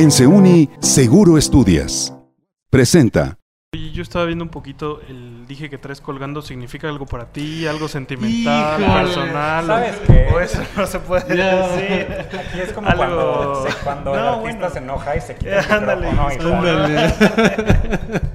En Seuni, seguro estudias. Presenta. Yo estaba viendo un poquito, el dije que traes colgando significa algo para ti, algo sentimental, personal. ¿Sabes qué? O eso no se puede decir. Aquí es como Algo- cuando, se- cuando el No, artista bueno. se enoja y se quita el Ándale, micrófono ándale.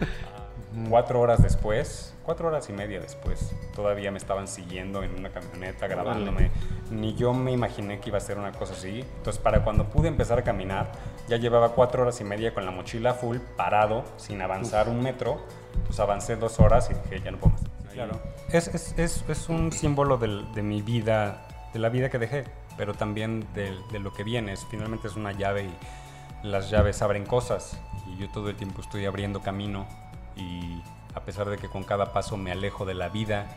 Cuatro horas después, cuatro horas y media después, todavía me estaban siguiendo en una camioneta grabándome. Ni yo me imaginé que iba a ser una cosa así. Entonces, para cuando pude empezar a caminar, ya llevaba cuatro horas y media con la mochila full, parado, sin avanzar un metro. Pues avancé dos horas y dije, ya no puedo más. Claro. Es, es, es, es un símbolo del- de mi vida, de la vida que dejé, pero también de, de lo que viene. Finalmente es una llave y las llaves abren cosas y yo todo el tiempo estoy abriendo camino y a pesar de que con cada paso me alejo de la vida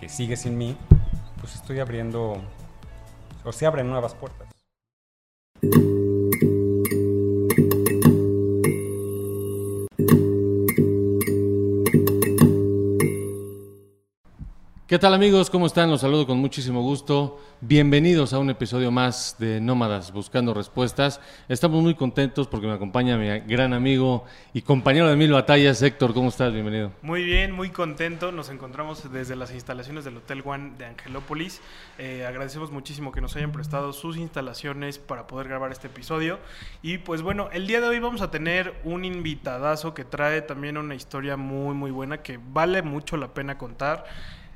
que sigue sin mí, pues estoy abriendo o se abren nuevas puertas. ¿Qué tal amigos? ¿Cómo están? Los saludo con muchísimo gusto. Bienvenidos a un episodio más de Nómadas Buscando Respuestas. Estamos muy contentos porque me acompaña mi gran amigo y compañero de mil batallas, Héctor. ¿Cómo estás? Bienvenido. Muy bien, muy contento. Nos encontramos desde las instalaciones del Hotel One de Angelópolis. Eh, agradecemos muchísimo que nos hayan prestado sus instalaciones para poder grabar este episodio. Y pues bueno, el día de hoy vamos a tener un invitadazo que trae también una historia muy, muy buena que vale mucho la pena contar.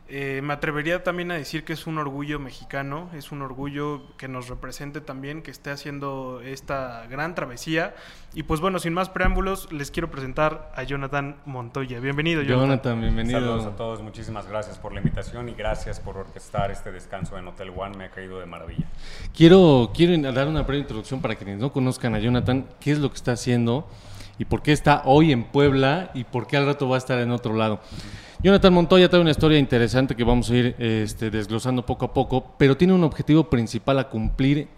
Eh, me atrevería también a decir que es un orgullo mexicano, es un orgullo que nos represente también, que esté haciendo esta gran travesía. Y pues bueno, sin más preámbulos, les quiero presentar a Jonathan Montoya. Bienvenido, Jonathan. Jonathan, bienvenido. Saludos a todos, muchísimas gracias por la invitación y gracias por orquestar este descanso en Hotel One, me ha caído de maravilla. Quiero, quiero dar una breve introducción para quienes no conozcan a Jonathan, qué es lo que está haciendo y por qué está hoy en Puebla y por qué al rato va a estar en otro lado. Jonathan Montoya trae una historia interesante que vamos a ir este, desglosando poco a poco, pero tiene un objetivo principal a cumplir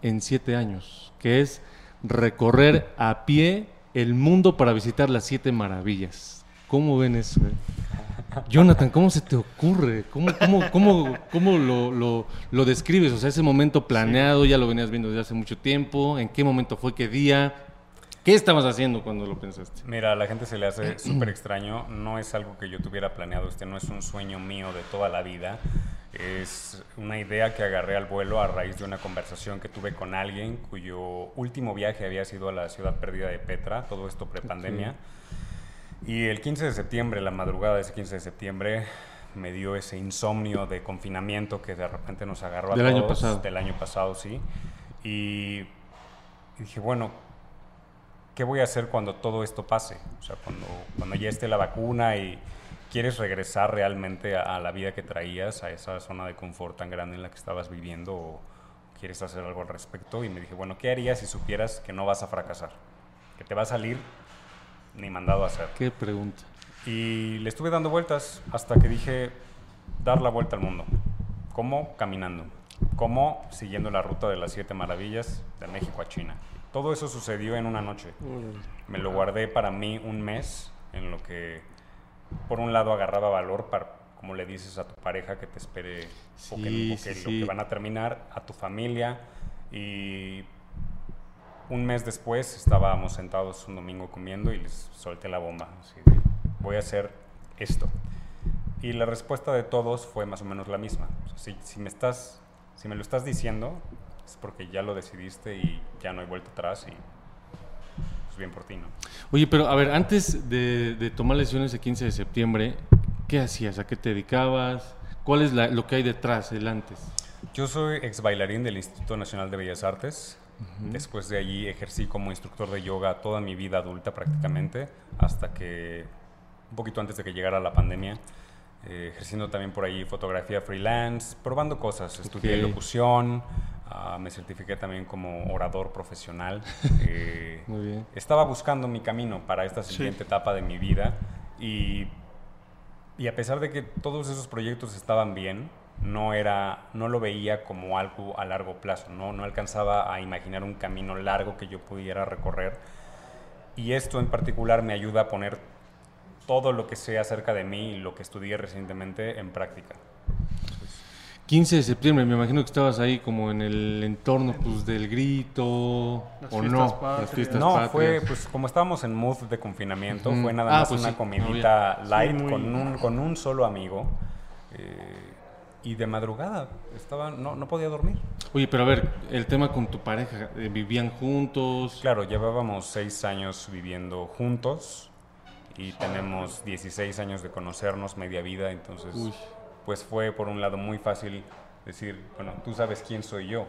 en siete años, que es recorrer a pie el mundo para visitar las siete maravillas. ¿Cómo ven eso? eh? Jonathan, ¿cómo se te ocurre? ¿Cómo, cómo, cómo, cómo lo, lo- lo describes? O sea, ese momento planeado, ya lo venías viendo desde hace mucho tiempo. ¿En qué momento fue? ¿Qué día? ¿Qué estabas haciendo cuando lo pensaste? Mira, a la gente se le hace súper extraño. No es algo que yo tuviera planeado. Este no es un sueño mío de toda la vida. Es una idea que agarré al vuelo a raíz de una conversación que tuve con alguien cuyo último viaje había sido a la ciudad perdida de Petra, todo esto prepandemia. Y el 15 de septiembre, la madrugada de ese 15 de septiembre, me dio ese insomnio de confinamiento que de repente nos agarró a Del año todos. pasado. Del año pasado, sí. Y dije, bueno, ¿qué voy a hacer cuando todo esto pase? O sea, cuando, cuando ya esté la vacuna y quieres regresar realmente a, a la vida que traías, a esa zona de confort tan grande en la que estabas viviendo, o quieres hacer algo al respecto. Y me dije, bueno, ¿qué harías si supieras que no vas a fracasar? Que te va a salir ni mandado a hacer. ¿Qué pregunta? Y le estuve dando vueltas hasta que dije dar la vuelta al mundo. ¿Cómo? Caminando. ¿Cómo? Siguiendo la ruta de las siete maravillas de México a China. Todo eso sucedió en una noche. Me lo guardé para mí un mes, en lo que, por un lado, agarraba valor para, como le dices a tu pareja, que te espere o que, Sí, o que sí, lo sí. que van a terminar, a tu familia. Y un mes después estábamos sentados un domingo comiendo y les solté la bomba. así de, voy a hacer esto. Y la respuesta de todos fue más o menos la misma. O sea, si, si me estás, si me lo estás diciendo, es porque ya lo decidiste y ya no hay vuelta atrás y pues bien por ti, ¿no? Oye, pero a ver, antes de, de tomar lesiones el 15 de septiembre, ¿qué hacías? ¿A qué te dedicabas? ¿Cuál es la- lo que hay detrás, el antes? Yo soy ex bailarín del Instituto Nacional de Bellas Artes. Después de allí ejercí como instructor de yoga toda mi vida adulta prácticamente, hasta que, un poquito antes de que llegara la pandemia, eh, ejerciendo también por ahí fotografía freelance, probando cosas. Estudié Ok. locución, ah, me certifiqué también como orador profesional. eh, Muy bien. estaba buscando mi camino para esta siguiente etapa de mi vida y, y a pesar de que todos esos proyectos estaban bien, no, era, no lo veía como algo a largo plazo, ¿no? no alcanzaba a imaginar un camino largo que yo pudiera recorrer y esto en particular me ayuda a poner todo lo que sé acerca de mí y lo que estudié recientemente en práctica. 15 de septiembre, me imagino que estabas ahí como en el entorno pues del grito Las o no, patrias. las fiestas No, patrias. fue, pues como estábamos en mood de confinamiento, fue nada Ah, más pues una sí, comidita light Sí, muy- con, un, con un solo amigo. eh, y de madrugada, estaba, no, no podía dormir. Oye, pero a ver, el tema con tu pareja, eh, ¿vivían juntos? Claro, llevábamos seis años viviendo juntos y tenemos 16 años de conocernos, media vida, entonces Uy. Pues fue por un lado muy fácil decir, bueno, tú sabes quién soy yo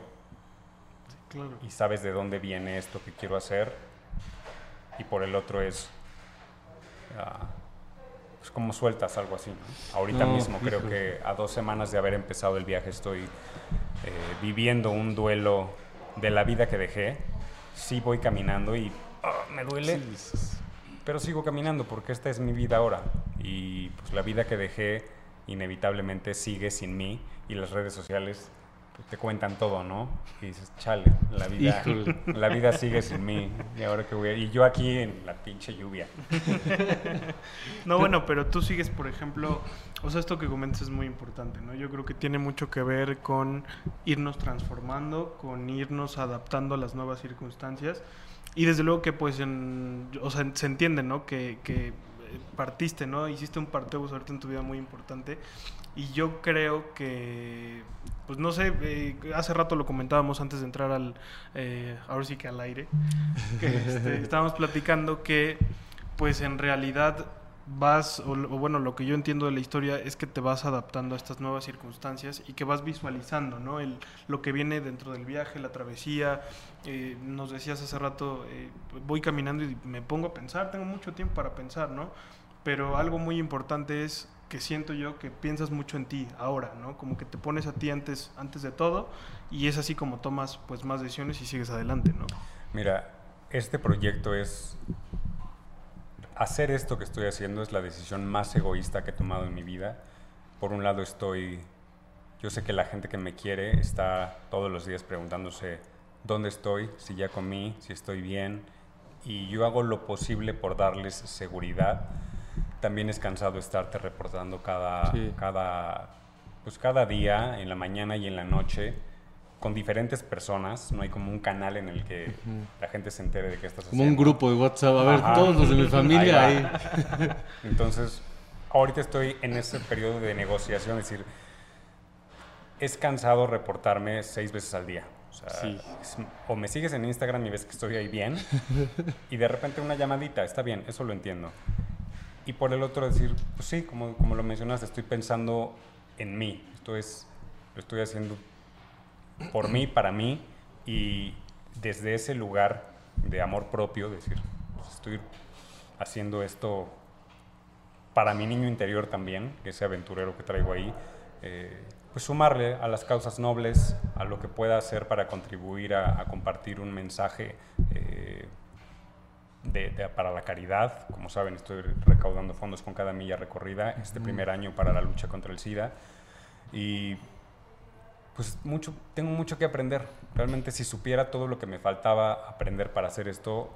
Claro. y sabes de dónde viene esto que quiero hacer y por el otro es ah, pues como sueltas algo así. ¿no? Ahorita No, mismo creo que a dos semanas de haber empezado el viaje estoy eh, viviendo un duelo de la vida que dejé. Sí voy caminando y ah, me duele, pero sigo caminando porque esta es mi vida ahora y pues la vida que dejé inevitablemente sigue sin mí y las redes sociales pues, te cuentan todo, ¿no? Y dices, chale, la vida, Híjole. la vida sigue sin mí y ahora que voy a... y yo aquí en la pinche lluvia. No, bueno, pero tú sigues, por ejemplo, o sea, esto que comentas es muy importante, ¿no? Yo creo que tiene mucho que ver con irnos transformando, con irnos adaptando a las nuevas circunstancias. Y desde luego que, pues, en, o sea, se entiende, ¿no? Que, que partiste, ¿no? Hiciste un parteus ahorita en tu vida muy importante. Y yo creo que, pues no sé, eh, hace rato lo comentábamos antes de entrar al, eh, ahora sí que al aire, que este, estábamos platicando que, pues en realidad vas, o, bueno, lo que yo entiendo de la historia es que te vas adaptando a estas nuevas circunstancias y que vas visualizando, ¿no? El, lo que viene dentro del viaje, la travesía. eh, nos decías hace rato, eh, voy caminando y me pongo a pensar, tengo mucho tiempo para pensar, ¿no? Pero algo muy importante es que siento yo que piensas mucho en ti ahora, ¿no? Como que te pones a ti antes, antes de todo y es así como tomas pues más decisiones y sigues adelante, ¿no? Mira, este proyecto es... Hacer esto que estoy haciendo es la decisión más egoísta que he tomado en mi vida. Por un lado estoy... Yo sé que la gente que me quiere está todos los días preguntándose dónde estoy, si ya comí, si estoy bien. Y yo hago lo posible por darles seguridad. También es cansado estarte reportando cada, Sí. cada, pues cada día, en la mañana y en la noche, con diferentes personas. No hay como un canal en el que la gente se entere de qué estás Como haciendo. un grupo de WhatsApp. A ver, Ajá. todos los de mi familia Ahí ahí. Entonces, ahorita estoy en ese periodo de negociación, es decir, es cansado reportarme seis veces al día. O sea, Sí. es- o me sigues en Instagram y ves que estoy ahí bien, y de repente una llamadita, está bien, eso lo entiendo. Y por el otro decir, pues sí, como, como lo mencionaste, estoy pensando en mí. Esto es, lo estoy haciendo por mí, para mí, y desde ese lugar de amor propio, decir, pues estoy haciendo esto para mi niño interior también, ese aventurero que traigo ahí, eh, pues sumarle a las causas nobles, a lo que pueda hacer para contribuir a, a compartir un mensaje eh, de- de- para la caridad. Como saben, estoy recaudando fondos con cada milla recorrida este primer año para la lucha contra el SIDA. Y pues mucho, tengo mucho que aprender. Realmente si supiera todo lo que me faltaba aprender para hacer esto,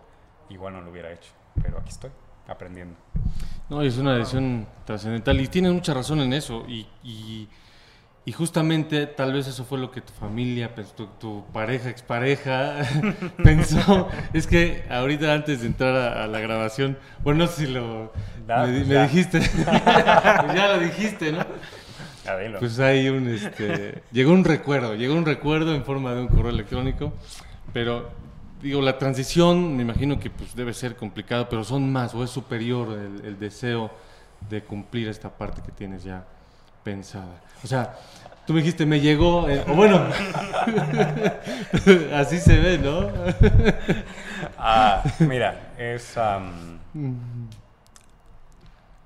igual no lo hubiera hecho. Pero aquí estoy, aprendiendo. No, es una decisión trascendental y tienes mucha razón en eso. Y, y, y justamente tal vez eso fue lo que tu familia, tu, tu pareja, expareja, pensó. Es que ahorita antes de entrar a, a la grabación, bueno, no sé si lo Da, me, pues me dijiste. Pues ya lo dijiste, ¿no? Pues hay un, este, llegó un recuerdo, llegó un recuerdo en forma de un correo electrónico, pero digo, la transición me imagino que pues debe ser complicado, pero son más o es superior el, el deseo de cumplir esta parte que tienes ya pensada. O sea, tú me dijiste, me llegó, eh, o bueno, así se ve, ¿no? Ah, mira, es am,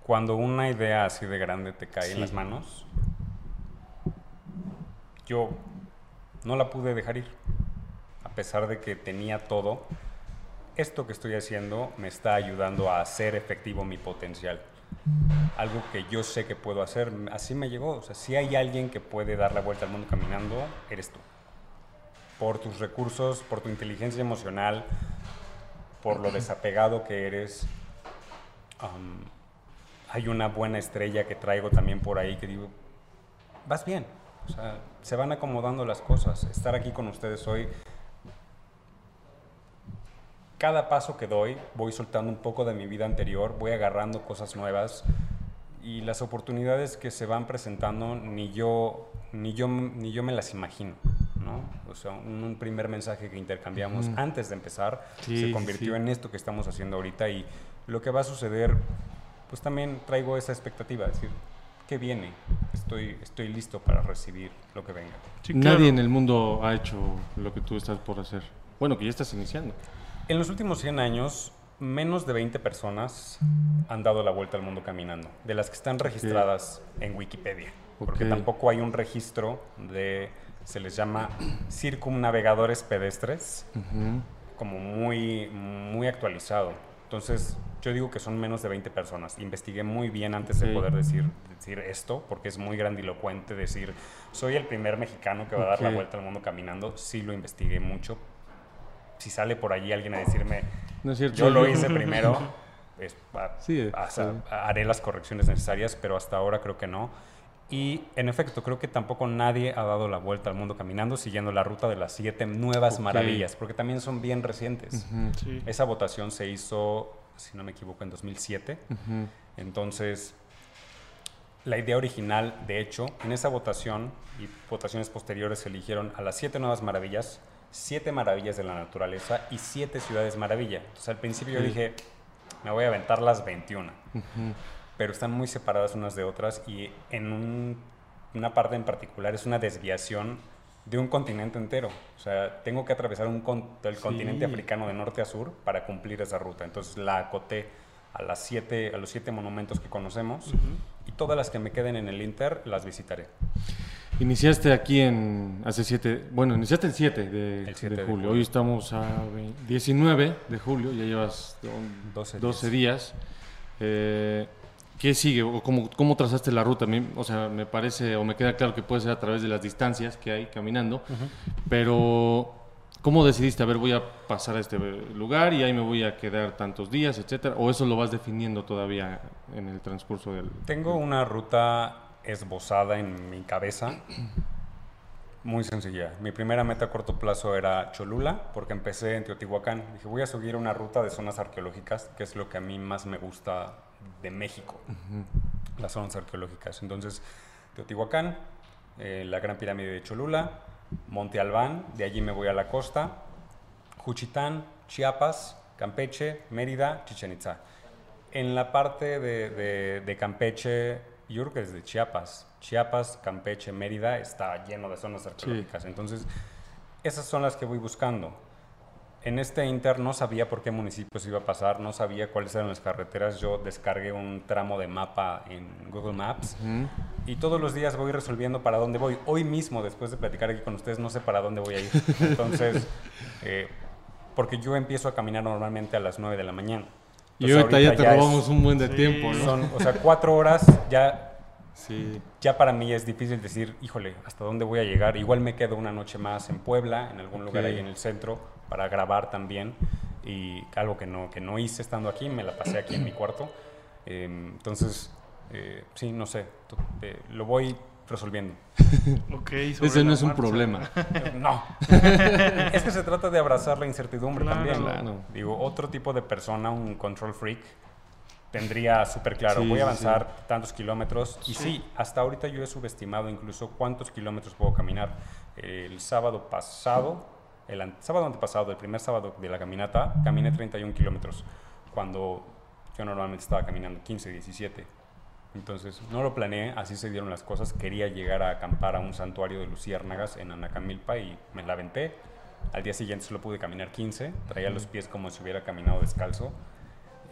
cuando una idea así de grande te cae en las manos. Yo no la pude dejar ir, a pesar de que tenía todo. Esto que estoy haciendo me está ayudando a hacer efectivo mi potencial. Algo que yo sé que puedo hacer, así me llegó. O sea, si hay alguien que puede dar la vuelta al mundo caminando, eres tú. Por tus recursos, por tu inteligencia emocional, por lo desapegado que eres. Am, hay una buena estrella que traigo también por ahí que digo, vas bien. O sea, se van acomodando las cosas. Estar aquí con ustedes hoy, cada paso que doy, voy soltando un poco de mi vida anterior, voy agarrando cosas nuevas y las oportunidades que se van presentando ni yo, ni yo, ni yo me las imagino. ¿no? O sea, un, un primer mensaje que intercambiamos antes de empezar Sí, se convirtió sí. en esto que estamos haciendo ahorita y lo que va a suceder, pues también traigo esa expectativa, es decir, ¿qué viene? Estoy, estoy listo para recibir lo que venga. Sí, Nadie en el mundo ha hecho lo que tú estás por hacer. Bueno, que ya estás iniciando. En los últimos 100 años, menos de 20 personas han dado la vuelta al mundo caminando, de las que están registradas en Wikipedia, porque tampoco hay un registro de, se les llama circumnavegadores pedestres, como muy, muy actualizado. Entonces, yo digo que son menos de 20 personas. Investigué muy bien antes de poder decir, decir esto, porque es muy grandilocuente decir, soy el primer mexicano que va a dar la Ok. vuelta al mundo caminando. Sí lo investigué mucho. Si sale por allí alguien a decirme, No es cierto. yo lo hice primero, es- a- Sí, o sea, sí. haré las correcciones necesarias, pero hasta ahora creo que no. Y en efecto, creo que tampoco nadie ha dado la vuelta al mundo caminando siguiendo la ruta de las siete nuevas Ok. maravillas, porque también son bien recientes. Ujú, Sí. Esa votación se hizo, si no me equivoco, en 2007. ujú. Entonces, la idea original, de hecho, en esa votación y votaciones posteriores se eligieron a las siete nuevas maravillas, siete maravillas de la naturaleza y siete ciudades maravilla. Entonces, al principio yo dije, me voy a aventar las 21, Ujú. pero están muy separadas unas de otras y en un- una parte en particular es una desviación de un continente entero. O sea, tengo que atravesar un con- el Sí. continente africano de norte a sur para cumplir esa ruta. Entonces la acoté a, las siete, a los siete monumentos que conocemos y todas las que me queden en el Inter las visitaré. Iniciaste aquí en hace siete, bueno, iniciaste el 7 de, El 7 de de julio. Hoy estamos a ve- 19 de julio, ya llevas don- 12 12 días. Eh, ¿Qué sigue? ¿O cómo, ¿Cómo trazaste la ruta? O sea, me parece, o me queda claro que puede ser a través de las distancias que hay caminando, pero ¿cómo decidiste, a ver, voy a pasar a este lugar y ahí me voy a quedar tantos días, etcétera? ¿O eso lo vas definiendo todavía en el transcurso del...? Tengo una ruta esbozada en mi cabeza. Muy sencilla. Mi primera meta a corto plazo era Cholula, porque empecé en Teotihuacán. Dije, voy a seguir una ruta de zonas arqueológicas, que es lo que a mí más me gusta de México, las zonas arqueológicas. Entonces, Teotihuacán, eh, la Gran Pirámide de Cholula, Monte Albán, de allí me voy a la costa, Juchitán, Chiapas, Campeche, Mérida, Chichen Itza. En la parte de, de- de Campeche, yo creo que desde Chiapas, Chiapas, Campeche, Mérida, está lleno de zonas arqueológicas. Entonces, esas son las que voy buscando. En este inter no sabía por qué municipios iba a pasar, no sabía cuáles eran las carreteras. Yo descargué un tramo de mapa en Google Maps Ujú. y todos los días voy resolviendo para dónde voy. Hoy mismo, después de platicar aquí con ustedes, no sé para dónde voy a ir. Entonces, eh, porque yo empiezo a caminar normalmente a las 9 de la mañana. Y Entonces, ahorita, ya te es- robamos un buen de Sí. tiempo, ¿no? son, o sea, cuatro horas ya Sí. ya para mí es difícil decir, híjole, ¿hasta dónde voy a llegar? Igual me quedo una noche más en Puebla, en algún lugar Ok. ahí en el centro, para grabar también. Y algo que no, que no hice estando aquí, me la pasé aquí en mi cuarto. Eh, entonces, eh, sí, no sé, eh, lo voy resolviendo. Ok, sobre Ese no es un marcha. problema. No. es que se trata de abrazar la incertidumbre Claro. también. Claro. Digo, otro tipo de persona, un control freak, tendría súper claro, Sí, voy a sí, avanzar tantos kilómetros. Y Sí. sí, hasta ahorita yo he subestimado incluso cuántos kilómetros puedo caminar. El sábado pasado, el an- sábado antepasado, el primer sábado de la caminata, caminé 31 kilómetros, cuando yo normalmente estaba caminando 15, 17. Entonces, no lo planeé, así se dieron las cosas. Quería llegar a acampar a un santuario de luciérnagas en Anacamilpa y me la aventé. Al día siguiente solo pude caminar 15, traía los pies como si hubiera caminado descalzo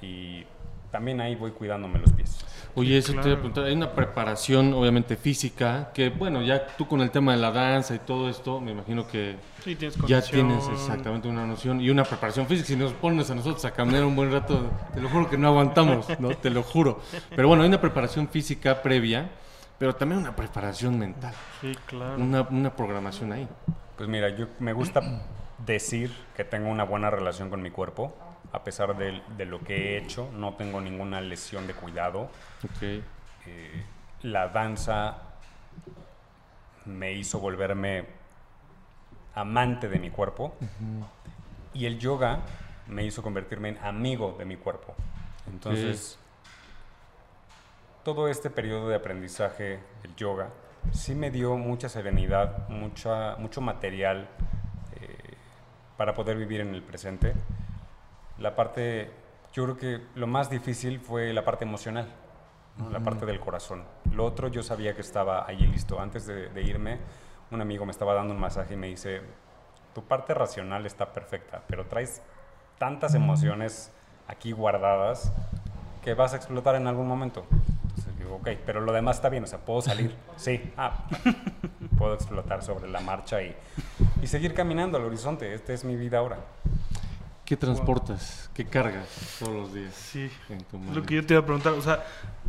y también ahí voy cuidándome los pies. Oye, eso te iba a claro. preguntar. Hay una preparación, obviamente, física, que, bueno, ya tú con el tema de la danza y todo esto, me imagino que Sí, tienes ya tienes exactamente una noción y una preparación física. Si nos pones a nosotros a caminar un buen rato, te lo juro que no aguantamos, ¿no? Te lo juro. Pero bueno, hay una preparación física previa, pero también una preparación mental, Sí, claro. una, una programación ahí. Pues mira, yo me gusta decir que tengo una buena relación con mi cuerpo, a pesar de, de lo que he hecho, no tengo ninguna lesión de cuidado. Eh, la danza me hizo volverme amante de mi cuerpo. Y el yoga me hizo convertirme en amigo de mi cuerpo. Entonces, todo este periodo de aprendizaje del yoga sí me dio mucha serenidad, mucha, mucho material eh, para poder vivir en el presente. La parte, yo creo que lo más difícil fue la parte emocional, ¿no? la parte del corazón. Lo otro yo sabía que estaba allí listo. Antes de, de irme, un amigo me estaba dando un masaje y me dice, tu parte racional está perfecta, pero traes tantas emociones aquí guardadas que vas a explotar en algún momento. Entonces digo, ok, pero lo demás está bien, o sea, puedo salir. Sí, ah, puedo explotar sobre la marcha y, y seguir caminando al horizonte. Esta es mi vida ahora. ¿Qué transportas? ¿Qué cargas todos los días Sí. en tu Lo que yo te iba a preguntar, o sea,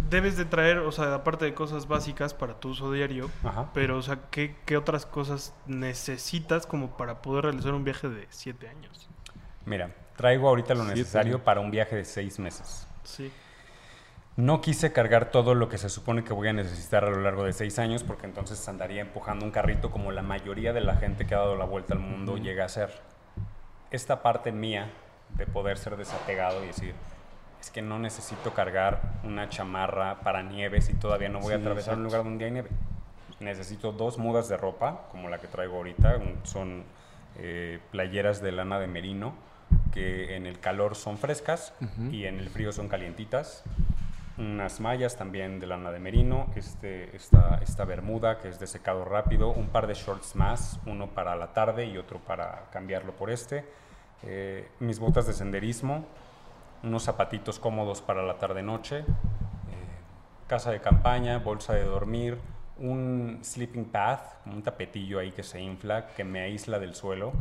debes de traer, o sea, aparte de cosas básicas para tu uso diario, Ajá. pero, o sea, ¿qué, qué otras cosas necesitas como para poder realizar un viaje de siete años? Mira, traigo ahorita lo necesario para un viaje de seis meses. Sí. No quise cargar todo lo que se supone que voy a necesitar a lo largo de seis años porque entonces andaría empujando un carrito como la mayoría de la gente que ha dado la vuelta al mundo llega a hacer. Esta parte mía de poder ser desapegado y decir, es que no necesito cargar una chamarra para nieve si todavía no voy a atravesar un exacto. lugar donde hay nieve. Necesito dos mudas de ropa, como la que traigo ahorita, un- son eh, playeras de lana de merino, que en el calor son frescas y en el frío son calientitas unas mallas también de lana de merino, este, esta, esta bermuda que es de secado rápido, un par de shorts más, uno para la tarde y otro para cambiarlo por este, eh, mis botas de senderismo, unos zapatitos cómodos para la tarde-noche, eh, casa de campaña, bolsa de dormir, un sleeping path, un tapetillo ahí que se infla, que me aísla del suelo.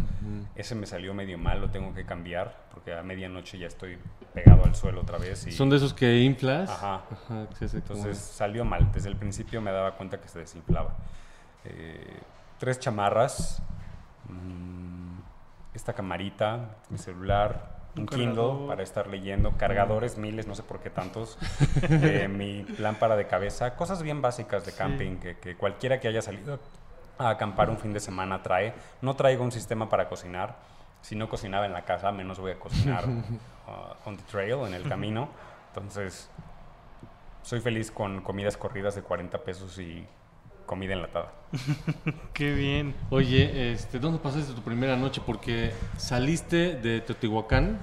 Ese me salió medio mal, lo tengo que cambiar, porque a medianoche ya estoy pegado al suelo otra vez. Y, Son de esos que inflas. Ajá. Ajá, que se hace como- entonces salió mal. Desde el principio me daba cuenta que se desinflaba. Eh, tres chamarras, mm, esta camarita, mi celular, un, Un Kindle cargador. para estar leyendo, cargadores miles, no sé por qué tantos, eh, mi lámpara de cabeza, cosas bien básicas de Sí. camping que, que cualquiera que haya salido a acampar un fin de semana trae. No traigo un sistema para cocinar. Si no cocinaba en la casa, menos voy a cocinar uh, on the trail, en el camino. Entonces, soy feliz con comidas corridas de 40 pesos y comida enlatada. Qué bien. Oye, este, ¿dónde pasaste tu primera noche? Porque saliste de Teotihuacán,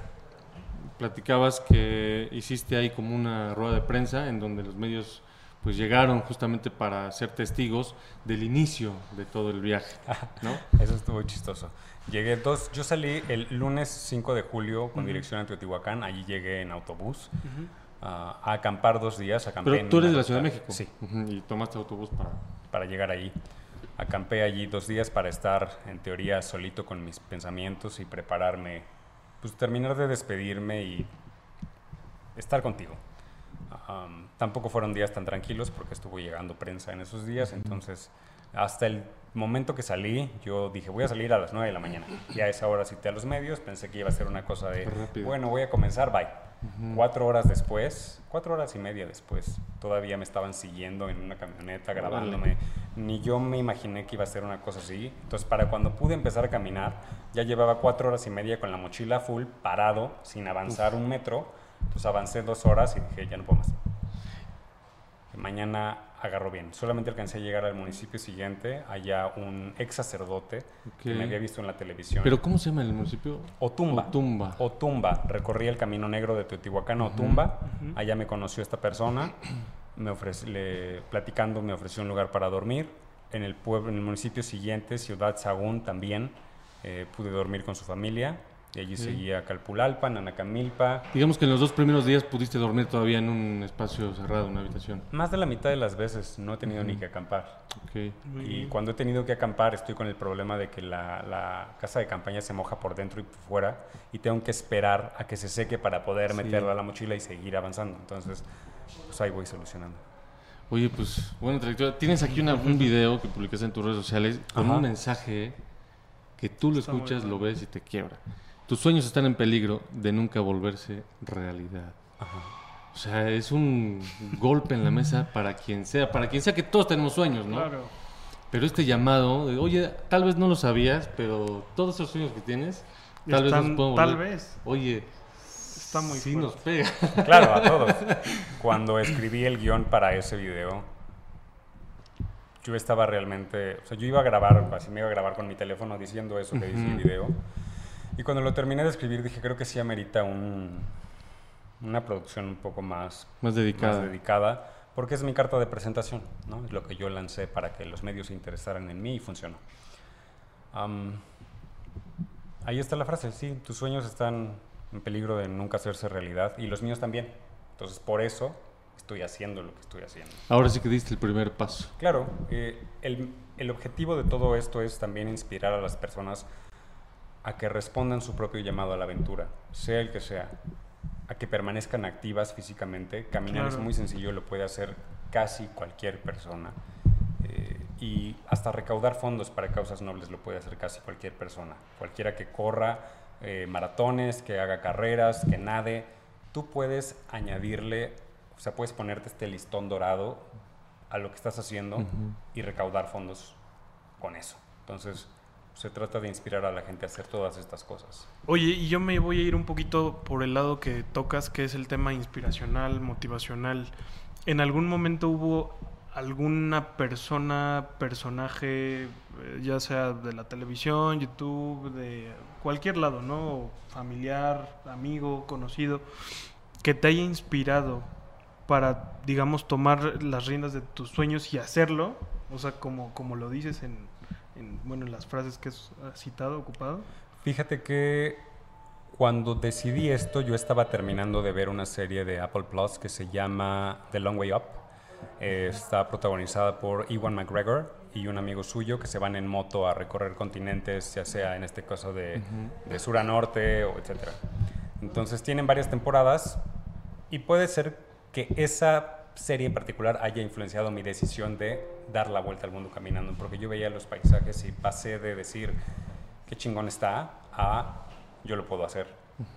platicabas que hiciste ahí como una rueda de prensa en donde los medios pues llegaron justamente para ser testigos del inicio de todo el viaje, ¿no? Eso estuvo chistoso. Llegué dos, yo salí el lunes 5 de julio con dirección a Teotihuacán, allí llegué en autobús ah, a acampar dos días. Acampé Pero tú eres de la Ciudad de México. Sí, Y tomaste autobús para... para llegar allí. Acampé allí dos días para estar en teoría solito con mis pensamientos y prepararme, pues terminar de despedirme y estar contigo. Am, tampoco fueron días tan tranquilos porque estuvo llegando prensa en esos días, entonces hasta el momento que salí yo dije voy a salir a las 9 de la mañana y a esa hora cité a los medios, pensé que iba a ser una cosa de bueno voy a comenzar, bye. Cuatro horas después, cuatro horas y media después, todavía me estaban siguiendo en una camioneta grabándome. Ni yo me imaginé que iba a ser una cosa así. Entonces, para cuando pude empezar a caminar, ya llevaba cuatro horas y media con la mochila full, parado, sin avanzar un metro. Entonces avancé dos horas y dije, ya no puedo más. Mañana agarro bien. Solamente alcancé a llegar al municipio siguiente, allá un ex sacerdote que Ok. me había visto en la televisión. ¿Pero cómo se llama el municipio? Otumba. Otumba. Otumba. Recorrí el camino negro de Teotihuacán a Otumba. Allá me conoció esta persona. Me le, platicando me ofreció un lugar para dormir. En el pueblo, en el municipio siguiente, Ciudad Sagún, también eh, pude dormir con su familia. Y allí seguía Calpulalpa, Nanacamilpa. Digamos que en los dos primeros días pudiste dormir todavía en un espacio cerrado, una habitación. Más de la mitad de las veces no he tenido ni que acampar. Y bien. cuando he tenido que acampar estoy con el problema de que la, la casa de campaña se moja por dentro y por fuera y tengo que esperar a que se seque para poder Sí. meterla a la mochila y seguir avanzando. Entonces, pues ahí voy solucionando. Oye, pues, bueno, trayectoria. Tienes aquí una- un video que publicaste en tus redes sociales con Ajá. un mensaje que tú lo Está escuchas, lo ves y te quiebra. Tus sueños están en peligro de nunca volverse realidad. O sea, es un golpe en la mesa para quien sea, para quien sea que todos tenemos sueños, ¿no? Claro. Pero este llamado, de, oye, tal vez no lo sabías, pero todos esos sueños que tienes, tal vez Están- nos pueden tal volver- vez. Oye, Está muy sí fuerte. nos pega. Claro, a todos. Cuando escribí el guion para ese video, yo estaba realmente, o sea, yo iba a grabar, así me iba a grabar con mi teléfono diciendo eso que dice el video. Y cuando lo terminé de escribir dije, creo que sí amerita un, una producción un poco más, Más dedicada. más dedicada, porque es mi carta de presentación, ¿no? Es lo que yo lancé para que los medios se interesaran en mí y funcionó. Am, ahí está la frase, sí, tus sueños están en peligro de nunca hacerse realidad y los míos también. Entonces, por eso estoy haciendo lo que estoy haciendo. Ahora sí que diste el primer paso. Claro, eh, el, el objetivo de todo esto es también inspirar a las personas a que respondan su propio llamado a la aventura, sea el que sea, a que permanezcan activas físicamente. Caminar es muy sencillo, lo puede hacer casi cualquier persona. Eh, y hasta recaudar fondos para causas nobles lo puede hacer casi cualquier persona. Cualquiera que corra eh, maratones, que haga carreras, que nade, tú puedes añadirle, o sea, puedes ponerte este listón dorado a lo que estás haciendo y recaudar fondos con eso. Entonces, se trata de inspirar a la gente a hacer todas estas cosas. Oye, y yo me voy a ir un poquito por el lado que tocas, que es el tema inspiracional, motivacional. ¿En algún momento hubo alguna persona, personaje, eh, ya sea de la televisión, YouTube, de cualquier lado, ¿no? Familiar, amigo, conocido, que te haya inspirado para, digamos, tomar las riendas de tus sueños y hacerlo? O sea, como, como lo dices en, en, bueno, en las frases que has citado, ocupado. Fíjate que cuando decidí esto, yo estaba terminando de ver una serie de Apple Plus que se llama The Long Way Up. Eh, está protagonizada por Ewan McGregor y un amigo suyo que se van en moto a recorrer continentes, ya sea en este caso de, de sur a norte o etcétera. Entonces tienen varias temporadas y puede ser que esa serie en particular haya influenciado mi decisión de dar la vuelta al mundo caminando, porque yo veía los paisajes y pasé de decir qué chingón está a yo lo puedo hacer.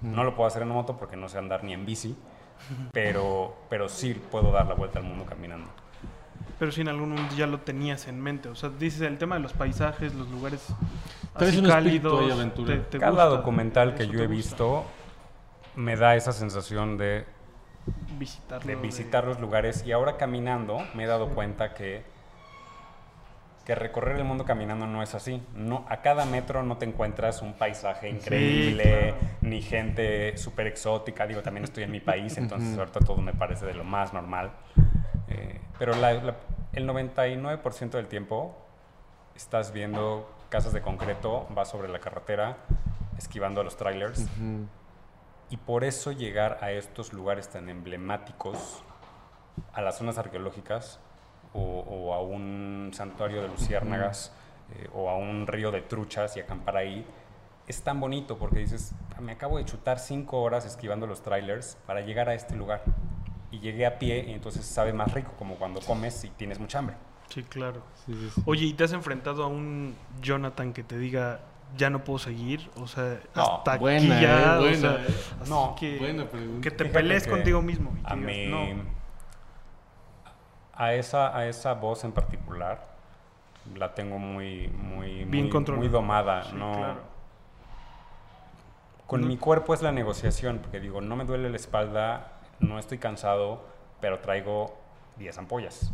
No lo puedo hacer en moto porque no sé andar ni en bici, pero, pero sí puedo dar la vuelta al mundo caminando. Pero si en algún momento ya lo tenías en mente. O sea, dices el tema de los paisajes, los lugares así cálidos. te- te Cada gusta, documental que yo he gusta, visto me da esa sensación de visitarlo, de visitar los lugares y ahora caminando me he dado cuenta que que recorrer el mundo caminando no es así. No, a cada metro no te encuentras un paisaje increíble, claro. ni gente súper exótica. Digo, también estoy en mi país, entonces ahorita todo me parece de lo más normal. Eh, pero la- la- el 99% del tiempo estás viendo casas de concreto, vas sobre la carretera, esquivando a los trailers. Y por eso llegar a estos lugares tan emblemáticos, a las zonas arqueológicas o, o a un santuario de luciérnagas eh, o a un río de truchas y acampar ahí, es tan bonito porque dices, "Ah, me acabo de chutar cinco horas esquivando los trailers para llegar a este lugar. Y llegué a pie y entonces sabe más rico como cuando comes y tienes mucha hambre. Sí, claro. Sí, sí, sí. Oye, ¿y te has enfrentado a un Jonathan que te diga, ya no puedo seguir? O sea, No, hasta buena, aquí ya. eh, o buena, sea, eh. No, que, buena que te pelees que contigo mismo. y A digas, mí, no. a esa, a esa voz en particular, la tengo muy, muy, Bien muy, muy domada. Sí, no, claro. Con No. mi cuerpo es la negociación, porque digo, no me duele la espalda, no estoy cansado, pero traigo 10 ampollas,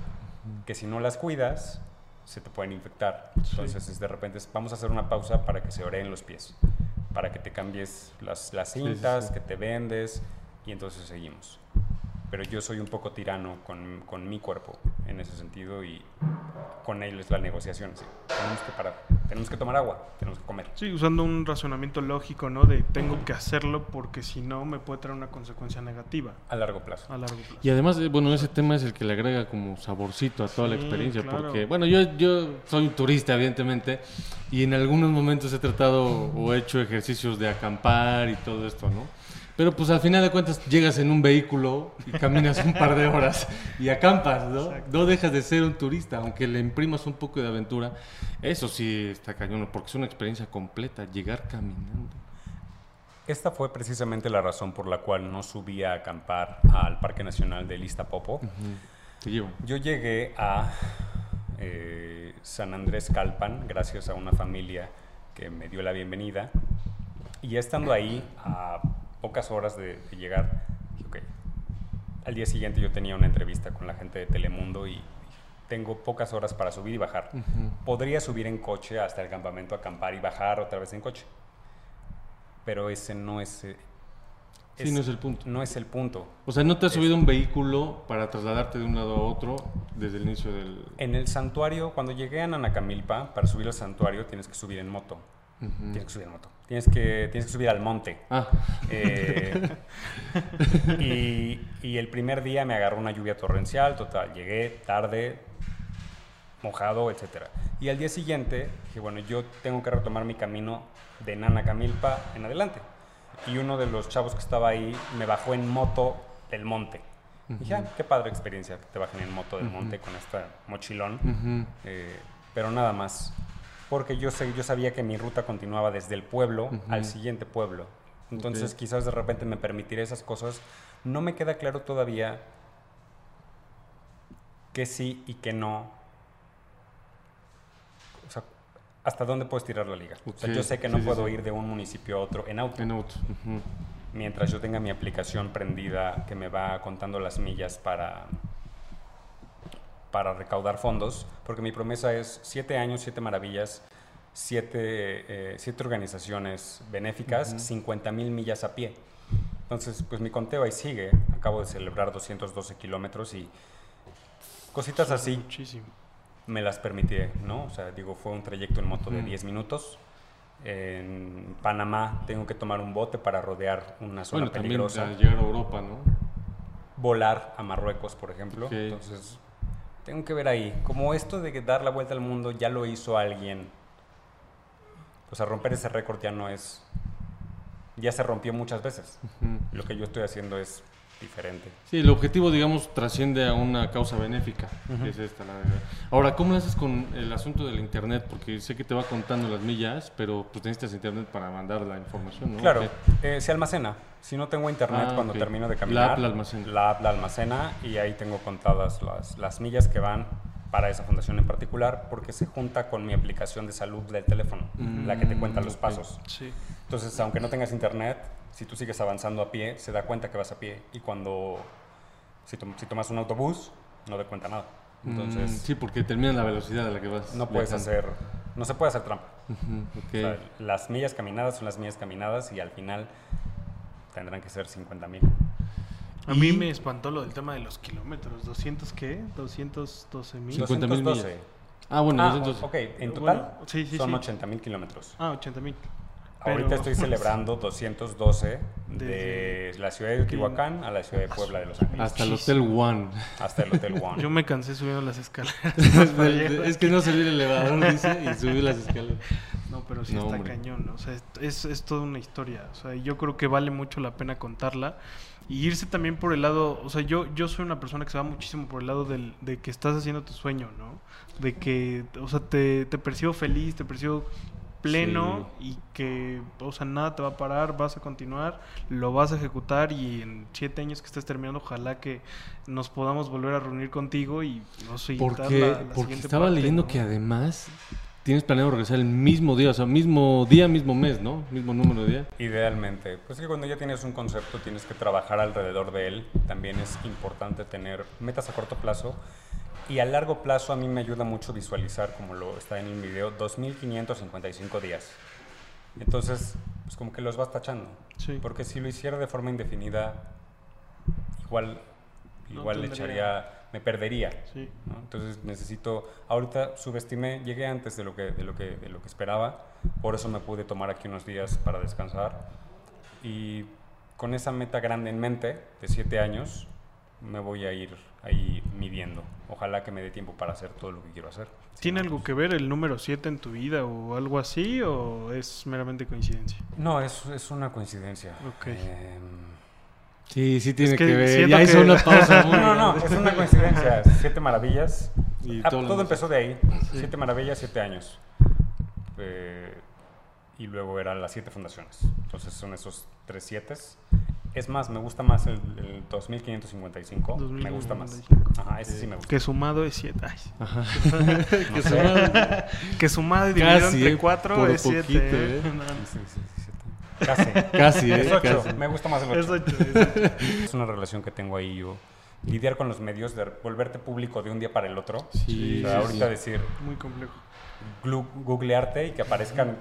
que si no las cuidas, se te pueden infectar. Sí. Entonces, es de repente, vamos a hacer una pausa para que se oreen los pies, para que te cambies las, las sí, cintas, sí. que te vendes, y entonces seguimos. Pero yo soy un poco tirano con, con mi cuerpo en ese sentido y con él es la negociación. sí. Tenemos que parar, tenemos que tomar agua, tenemos que comer. Sí, usando un razonamiento lógico, ¿no? De tengo que hacerlo porque si no me puede traer una consecuencia negativa A largo plazo. a largo plazo. Y además, eh, bueno, ese tema es el que le agrega como saborcito a toda la Sí, experiencia, claro. porque, bueno, yo, yo soy un turista, evidentemente, y en algunos momentos he tratado o he hecho ejercicios de acampar y todo esto, ¿no? Pero pues al final de cuentas llegas en un vehículo y caminas un par de horas y acampas, ¿no? Exacto. No dejas de ser un turista, aunque le imprimas un poco de aventura. Eso sí está cañón, porque es una experiencia completa, llegar caminando. Esta fue precisamente la razón por la cual no subí a acampar al Parque Nacional de Lista Popo. Te llevo. Yo llegué a eh, San Andrés Calpan, gracias a una familia que me dio la bienvenida. Y estando ahí, a pocas horas de, de llegar, dije, ok. Al día siguiente yo tenía una entrevista con la gente de Telemundo y tengo pocas horas para subir y bajar. Podría subir en coche hasta el campamento, acampar y bajar otra vez en coche. Pero ese no es... eh, Sí, no es el punto. No es el punto. O sea, ¿no te has Es- subido un vehículo para trasladarte de un lado a otro desde el inicio del... En el santuario, cuando llegué a Nanacamilpa, para subir al santuario tienes que subir en moto. Tienes que subir en moto. Tienes que, tienes que subir al monte. Ah, Eh, y, y el primer día me agarró una lluvia torrencial, total. Llegué tarde, mojado, etc. Y al día siguiente dije, bueno, yo tengo que retomar mi camino de Nanacamilpa en adelante. Y uno de los chavos que estaba ahí me bajó en moto del monte. Dije, ah, qué padre experiencia que te bajen en moto del monte con este mochilón. Eh, pero nada más. Porque yo, sé, yo sabía que mi ruta continuaba desde el pueblo al siguiente pueblo. Entonces quizás de repente me permitiré esas cosas. No me queda claro todavía que sí y que no. O sea, hasta dónde puedes tirar la liga. O sea, Ok, yo sé que no sí, puedo sí. ir de un municipio a otro en auto. en auto. Mientras yo tenga mi aplicación prendida que me va contando las millas para, para recaudar fondos, porque mi promesa es siete años, siete maravillas, siete, eh, siete organizaciones benéficas, 50 mil millas a pie. Entonces, pues mi conteo ahí sigue. Acabo de celebrar 212 kilómetros y cositas así Muchísimo. me las permití, ¿no? O sea, digo, fue un trayecto en moto de Ujú. 10 minutos. En Panamá tengo que tomar un bote para rodear una zona Bueno, también peligrosa. a llegar a Europa, ¿no? Volar a Marruecos, por ejemplo. Ok. Entonces, tengo que ver ahí. Como esto de que dar la vuelta al mundo ya lo hizo alguien. O sea, romper ese récord ya no es... Ya se rompió muchas veces. Lo que yo estoy haciendo es diferente. Sí, el objetivo, digamos, trasciende a una causa benéfica, que es esta, la verdad. Ahora, ¿cómo lo haces con el asunto del internet? Porque sé que te va contando las millas, pero pues necesitas internet para mandar la información, ¿no? Claro, eh, se almacena. Si no tengo internet Ah, cuando ok. termino de La caminar, app la almacena. la app la almacena y ahí tengo contadas las, las millas que van para esa fundación en particular porque se junta con mi aplicación de salud del teléfono, la que te cuenta los ok. pasos. Sí. Entonces, aunque no tengas internet, si tú sigues avanzando a pie, se da cuenta que vas a pie y cuando, si, tom- si tomas un autobús, no te cuenta nada. Entonces, Mm, sí, porque termina la velocidad a la que vas. no puedes hacer, no se puede hacer trampa. Ujú, ok. O sea, las millas caminadas son las millas caminadas y al final tendrán que ser 50 mil. A mí me espantó lo del tema de los kilómetros. ¿200 qué? 212 mil. 50 mil 212. Ah, bueno, Ah, entonces. ok, en Bueno, total sí, sí, son sí. 80 mil kilómetros. Ah, 80 mil. Ahorita estoy celebrando 212 de Desde- la ciudad de Teotihuacán a la ciudad de Puebla de Los Ángeles, Hasta el Hotel One. hasta el Hotel One. Yo me cansé subiendo las escaleras. es que no subir el elevador, dice, y subir las escaleras. No, pero sí No, está hombre. cañón. ¿no? O sea, es, es, es toda una historia. O sea, yo creo que vale mucho la pena contarla. Y irse también por el lado, o sea, yo, yo soy una persona que se va muchísimo por el lado del, de que estás haciendo tu sueño, ¿no? De que, o sea, te, te percibo feliz, te percibo pleno y que, o sea, nada te va a parar, vas a continuar, lo vas a ejecutar y en siete años que estés terminando, ojalá que nos podamos volver a reunir contigo y, no sé, Porque, la- la porque estaba parte, leyendo ¿no? que además tienes planeado regresar el mismo día, o sea, mismo día, mismo mes, ¿no? Mismo número de día. Idealmente, pues es que cuando ya tienes un concepto tienes que trabajar alrededor de él. También es importante tener metas a corto plazo y a largo plazo a mí me ayuda mucho visualizar, como lo está en el video, 2.555 días. Entonces, pues como que los vas tachando. Sí. Porque si lo hiciera de forma indefinida, igual, No igual le tendría- echaría, me perdería. Sí. ¿no? Entonces necesito, ahorita subestimé, llegué antes de lo, que, de, lo que, de lo que esperaba, por eso me pude tomar aquí unos días para descansar y con esa meta grande en mente de siete años me voy a ir ahí midiendo. Ojalá que me dé tiempo para hacer todo lo que quiero hacer. ¿Tiene algo que ver el número 7 en tu vida o algo así o es meramente coincidencia? No, es, es una coincidencia. Ok. Em, Sí, sí tiene que que, ver. Ya hizo que- una pausa muy no, no, no, es una coincidencia. Siete maravillas. Y Ah, todo lo todo empezó de ahí. Siete maravillas, siete años. Eh, y luego eran las siete fundaciones. Entonces son esos tres sietes. Es más, me gusta más el, el 2555. Me gusta más. 2555. Ajá, ese sí me gusta. Que sumado es 7. Ajá. No Que sumado- Que sumado y dividido Casi, entre eh, 4 por es 7. poquito, eh. Sí, sí, sí, sí. Casi. Casi, ¿eh? Es 8. Casi. Me gusta más el 8. Es 8. Es una relación que tengo ahí yo. Lidiar con los medios, de volverte público de un día para el otro. Sí, O sea, sí, ahorita sí. decir, Muy complejo. googlearte y que aparezcan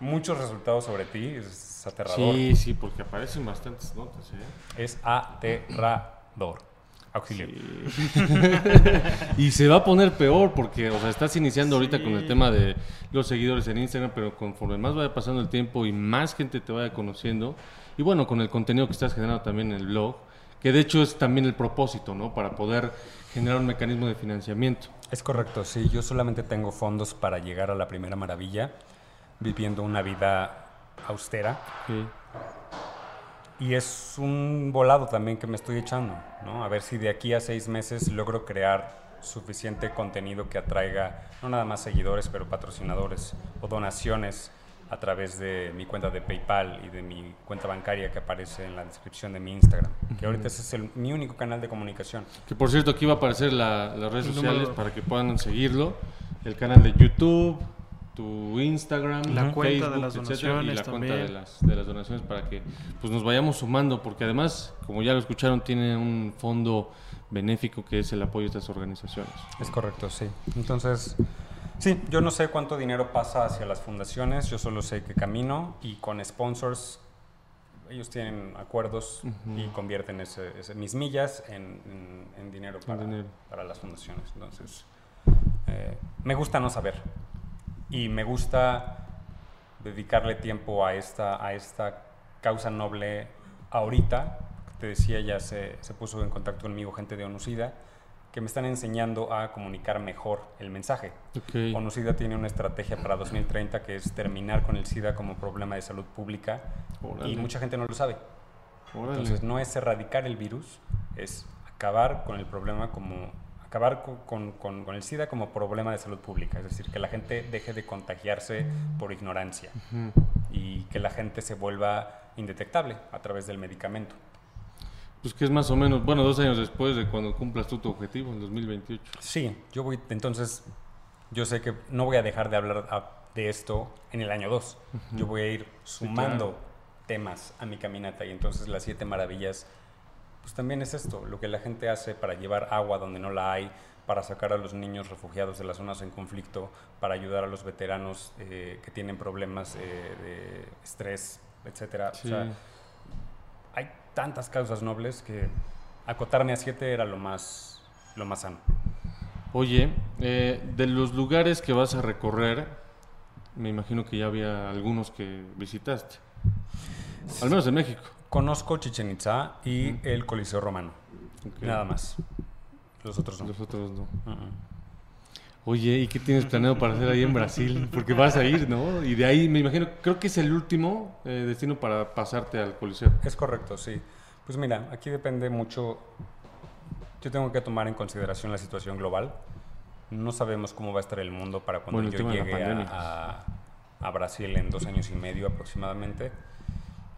muchos resultados sobre ti es aterrador. Sí, sí, porque aparecen bastantes notas, ¿eh? Es aterrador. Auxilio. y se va a poner peor porque, o sea, estás iniciando ahorita con el Sí. tema de los seguidores en Instagram, pero conforme más vaya pasando el tiempo y más gente te vaya conociendo, y bueno, con el contenido que estás generando también en el blog, que de hecho es también el propósito, ¿no? Para poder generar un mecanismo de financiamiento. Es correcto, sí. Yo solamente tengo fondos para llegar a la primera maravilla, viviendo una vida austera. Ok. Y es un volado también que me estoy echando, ¿no? A ver si de aquí a seis meses logro crear suficiente contenido que atraiga no nada más seguidores, pero patrocinadores o donaciones a través de mi cuenta de PayPal y de mi cuenta bancaria que aparece en la descripción de mi Instagram. Que ahorita ese es el- mi único canal de comunicación. Que por cierto, aquí va a aparecer la- las redes El sociales número. para que puedan seguirlo. El canal de YouTube, tu Instagram, La cuenta de Facebook, las etcétera, y donaciones la cuenta de las, de las donaciones para que pues nos vayamos sumando, porque además, como ya lo escucharon, tiene un fondo benéfico que es el apoyo de estas organizaciones. Es correcto, sí. Entonces, sí, yo no sé cuánto dinero pasa hacia las fundaciones, yo solo sé que camino y con sponsors, ellos tienen acuerdos y convierten ese- ese- mis millas en, en- en dinero, para, dinero. para las fundaciones. Entonces, eh, me gusta no saber y me gusta dedicarle tiempo a esta, a esta causa noble ahorita. Te decía, ya se, se puso en contacto conmigo gente de ONUCIDA que me están enseñando a comunicar mejor el mensaje. Ok. ONUCIDA tiene una estrategia para 2030 que es terminar con el SIDA como problema de salud pública Órale. y mucha gente no lo sabe. Órale. Entonces no es erradicar el virus, es acabar con el problema como acabar co- con, con- con el SIDA como problema de salud pública, es decir, que la gente deje de contagiarse por ignorancia Ujú. y que la gente se vuelva indetectable a través del medicamento. Pues que es más o menos, bueno, dos años después de cuando cumplas tú tu objetivo, en 2028. Sí, yo voy, entonces, yo sé que no voy a dejar de hablar a- de esto en el año 2. Yo voy a ir sumando claro. temas a mi caminata y entonces las siete maravillas, pues también es esto, lo que la gente hace para llevar agua donde no la hay, para sacar a los niños refugiados de las zonas en conflicto, para ayudar a los veteranos eh, que tienen problemas eh, de estrés, etcétera. O sea, hay tantas causas nobles que acotarme a siete era lo más, lo más sano. Oye, eh, de los lugares que vas a recorrer, me imagino que ya había algunos que visitaste. Al menos en México. Conozco Chichen Itza y el Coliseo Romano. Nada más. Los otros no. Los otros no. Oye, ¿y qué tienes planeado para hacer ahí en Brasil? Porque vas a ir, ¿no? Y de ahí, me imagino, creo que es el último eh, destino para pasarte al Coliseo. Es correcto, sí. Pues mira, aquí depende mucho. Yo tengo que tomar en consideración la situación global. No sabemos cómo va a estar el mundo para cuando Bueno, yo llegue pandemia. a, a- a Brasil en dos años y medio aproximadamente.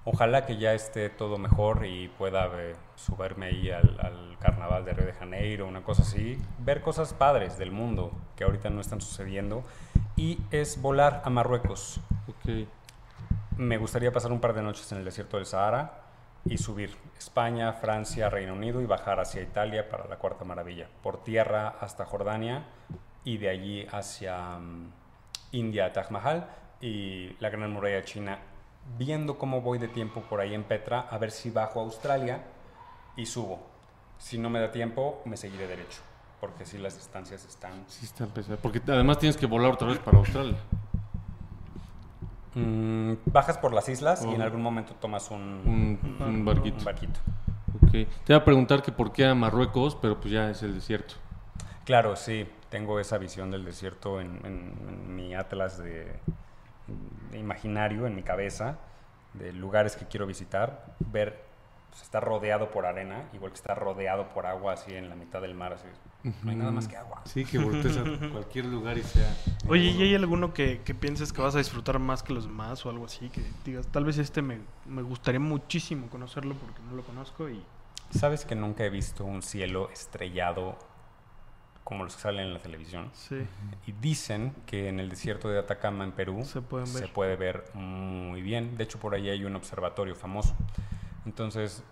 Ojalá que ya esté todo mejor y pueda eh, subirme ahí al, al carnaval de Río de Janeiro, una cosa así. Ver cosas padres del mundo que ahorita no están sucediendo. Y es volar a Marruecos. Ok. Me gustaría pasar un par de noches en el desierto del Sahara y subir España, Francia, Reino Unido y bajar hacia Italia para la Cuarta Maravilla. Por tierra hasta Jordania y de allí hacia mm, India, Taj Mahal y la Gran Muralla China. Viendo cómo voy de tiempo por ahí en Petra, a ver si bajo a Australia y subo. Si no me da tiempo, me seguiré derecho. Porque si las distancias están Sí, está pesado. Porque además tienes que volar otra vez para Australia. Mm, bajas por las islas y en Oh. algún momento tomas un, Un, un barquito. un barquito. Ok. Te iba a preguntar que por qué a Marruecos, pero pues ya es el desierto. Claro, sí, tengo esa visión del desierto en, en- en mi atlas de imaginario, en mi cabeza, de lugares que quiero visitar, ver pues, está rodeado por arena, igual que está rodeado por agua así en la mitad del mar, así. No hay nada más que agua. Sí, que voltees a cualquier lugar y sea. Oye, ¿y hay alguno que, que pienses que vas a disfrutar más que los demás o algo así? Que digas, tal vez este me, me gustaría muchísimo conocerlo porque no lo conozco y... ¿Sabes que nunca he visto un cielo estrellado como los que salen en la televisión? Sí. Y dicen que en el desierto de Atacama, en Perú, Se puede ver muy bien. De hecho, por ahí hay un observatorio famoso. Entonces,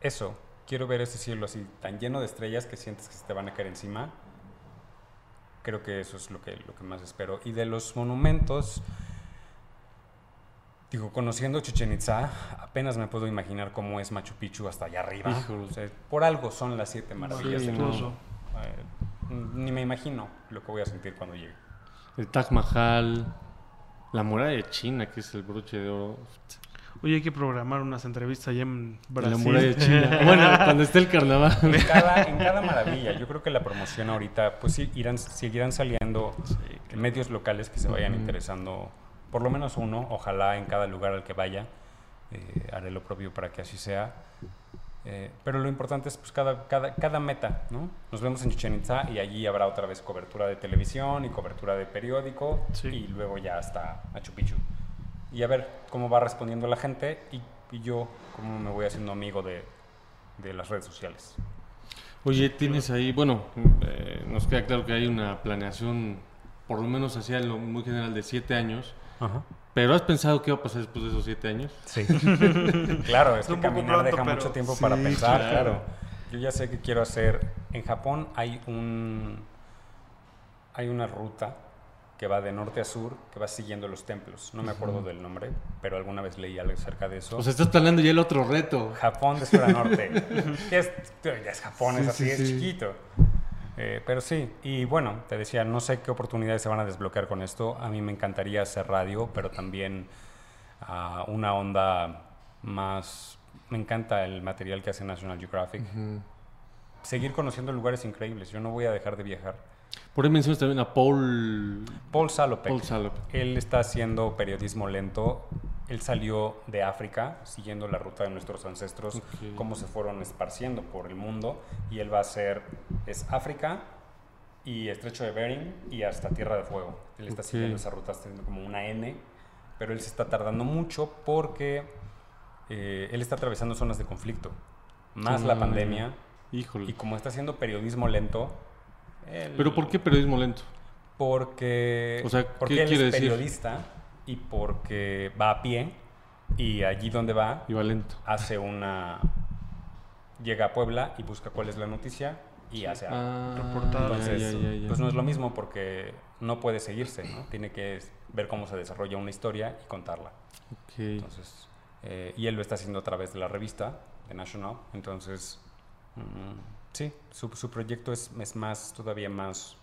eso, quiero ver ese cielo así tan lleno de estrellas que sientes que se te van a caer encima. Creo que eso es lo que, lo que más espero. Y de los monumentos, digo, conociendo Chichen Itza, apenas me puedo imaginar cómo es Machu Picchu hasta allá arriba. Híjole. O sea, por algo son las siete maravillas del mundo. Ni me imagino lo que voy a sentir cuando llegue. El Taj Mahal, la muralla de China, que es el broche de oro. Oye, hay que programar unas entrevistas allá en Brasil. La muralla de China. bueno, cuando esté el carnaval. en cada, en cada maravilla. Yo creo que la promoción ahorita, pues sí, irán, seguirán saliendo medios locales que se vayan interesando, por lo menos uno, ojalá en cada lugar al que vaya. Eh, haré lo propio para que así sea. Eh, pero lo importante es pues, cada, cada, cada meta, ¿no? Nos vemos en Chichen Itza y allí habrá otra vez cobertura de televisión y cobertura de periódico Sí. y luego ya hasta Machu Picchu. Y a ver cómo va respondiendo la gente y, y yo cómo me voy haciendo amigo de, de las redes sociales. Oye, tienes ahí, bueno, eh, nos queda claro que hay una planeación, por lo menos hacia lo muy general, de siete años. Pero ¿has pensado qué va a pasar después de esos siete años? Sí. claro, es Es que caminar pronto, deja pero- mucho tiempo Sí, para pensar, claro. claro. Yo ya sé que quiero hacer. En Japón hay un. Hay una ruta que va de norte a sur, que va siguiendo los templos. No me acuerdo del nombre, pero alguna vez leí algo acerca de eso. O sea, estás planeando ya el otro reto. Japón de sur a norte. que es, ya es Japón, es Sí, así, sí, es sí. chiquito. Eh, pero sí, y bueno, te decía, no sé qué oportunidades se van a desbloquear con esto. A mí me encantaría hacer radio, pero también ah, una onda más... Me encanta el material que hace National Geographic. Seguir conociendo lugares increíbles. Yo no voy a dejar de viajar. Por ahí mencionas también a Paul, Paul Salopek. Paul. Él está haciendo periodismo lento. Él salió de África siguiendo la ruta de nuestros ancestros, Ok. cómo se fueron esparciendo por el mundo. Y él va a hacer, es África y Estrecho de Bering y hasta Tierra de Fuego. Él está siguiendo esa ruta, está haciendo como una N, pero él se está tardando mucho porque eh, él está atravesando zonas de conflicto. Más la Ah, pandemia. Híjole. Y como está haciendo periodismo lento... ¿Pero por qué periodismo lento? porque, O sea, porque ¿qué él quiere es decir? periodista y porque va a pie y allí donde va Iba lento. hace una llega a Puebla y busca cuál es la noticia y hace algo. Ah. Entonces, ya, ya, ya, ya. pues no es lo mismo porque no puede seguirse, ¿no? Tiene que ver cómo se desarrolla una historia y contarla. Ok. Entonces, eh, y él lo está haciendo a través de la revista, de National. Entonces, mm, sí, su, su proyecto es, es más, todavía más,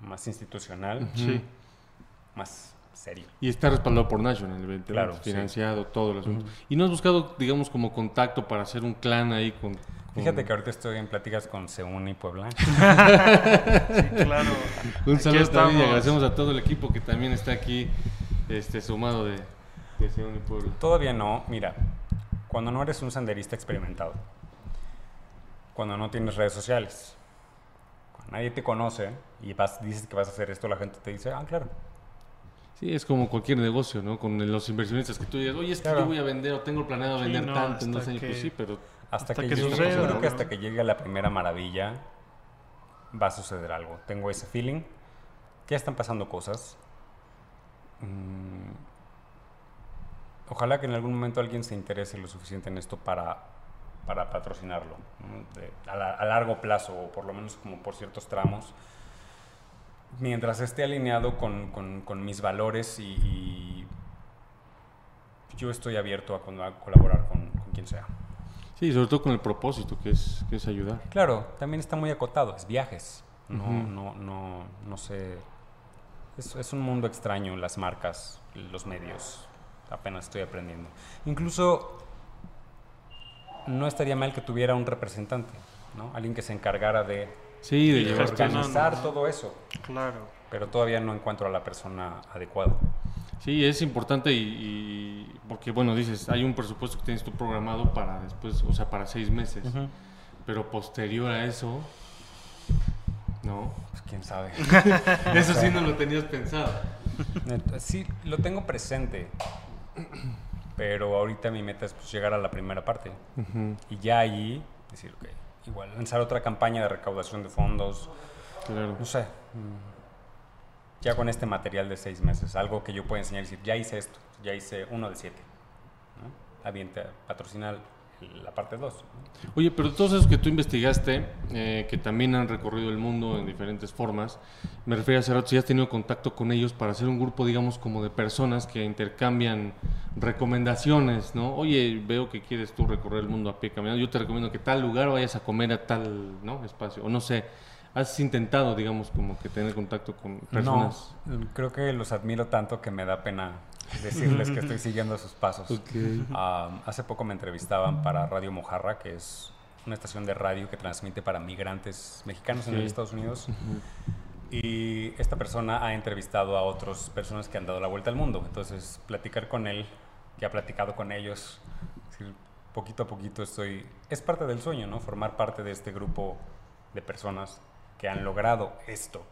más institucional, Sí. más serio. Y está respaldado por National, evidentemente. Claro, sí. Financiado, todo el asunto. ¿Y no has buscado, digamos, como contacto para hacer un clan ahí con... con- Fíjate que ahorita estoy en pláticas con Seúl y Puebla. Sí, claro. Un saludo también y agradecemos a todo el equipo que también está aquí este, sumado de, de Seúl y Puebla. Todavía no, mira, cuando no eres un senderista experimentado, cuando no tienes redes sociales, cuando nadie te conoce y vas, dices que vas a hacer esto, la gente te dice, ah, claro. Sí, es como cualquier negocio, ¿no? Con los inversionistas que tú digas, oye, es que Claro. yo voy a vender o tengo planeado Sí, vender no, tanto en dos años. Pues que- sí, pero Hasta, Hasta que, que llegue, suceda, yo creo que hasta que llegue la primera maravilla va a suceder algo. Tengo ese feeling. Ya están pasando cosas. Mm, ojalá que en algún momento alguien se interese lo suficiente en esto para, para patrocinarlo. ¿no? De- a, la- a largo plazo, o por lo menos como por ciertos tramos. Mientras esté alineado con, con- con mis valores y, y yo estoy abierto a, a colaborar con, con quien sea. sí, sobre todo con el propósito que es, que es ayudar. Claro, también está muy acotado, es viajes. No, Ujú. no, no, no sé. Es, es un mundo extraño, las marcas, los medios. Apenas estoy aprendiendo. Incluso no estaría mal que tuviera un representante, ¿no? Alguien que se encargara de, Sí, organizar todo eso. Claro. Pero todavía no encuentro a la persona adecuada. Sí, es importante y, y porque, bueno, dices, hay un presupuesto que tienes tú programado para después, o sea, para seis meses, pero posterior a eso, ¿no? Pues quién sabe. Eso sí no lo tenías pensado. Sí, lo tengo presente. Pero ahorita mi meta es pues, llegar a la primera parte. Y ya allí decir, ok, igual lanzar otra campaña de recaudación de fondos. Claro. No sé. mm, Ya con este material de seis meses, algo que yo pueda enseñar y decir, ya hice esto, ya hice uno de siete. ¿no? Avienta, patrocina la parte dos. ¿no? Oye, pero todos esos que tú investigaste, eh, que también han recorrido el mundo en diferentes formas, me refiero a hace rato, si has tenido contacto con ellos para hacer un grupo, digamos, como de personas que intercambian recomendaciones, ¿no? Oye, veo que quieres tú recorrer el mundo a pie caminando, yo te recomiendo que tal lugar vayas a comer a tal, ¿no? Espacio, o no sé, has intentado, digamos, como que tener contacto con personas. No, creo que los admiro tanto que me da pena decirles que estoy siguiendo sus pasos. Ok. Ah, hace poco me entrevistaban para Radio Mojarra, que es una estación de radio que transmite para migrantes mexicanos en Sí. los Estados Unidos. Y esta persona ha entrevistado a otras personas que han dado la vuelta al mundo. Entonces, platicar con él, que ha platicado con ellos, decir, poquito a poquito estoy... Es parte del sueño, ¿no? Formar parte de este grupo de personas que han logrado esto.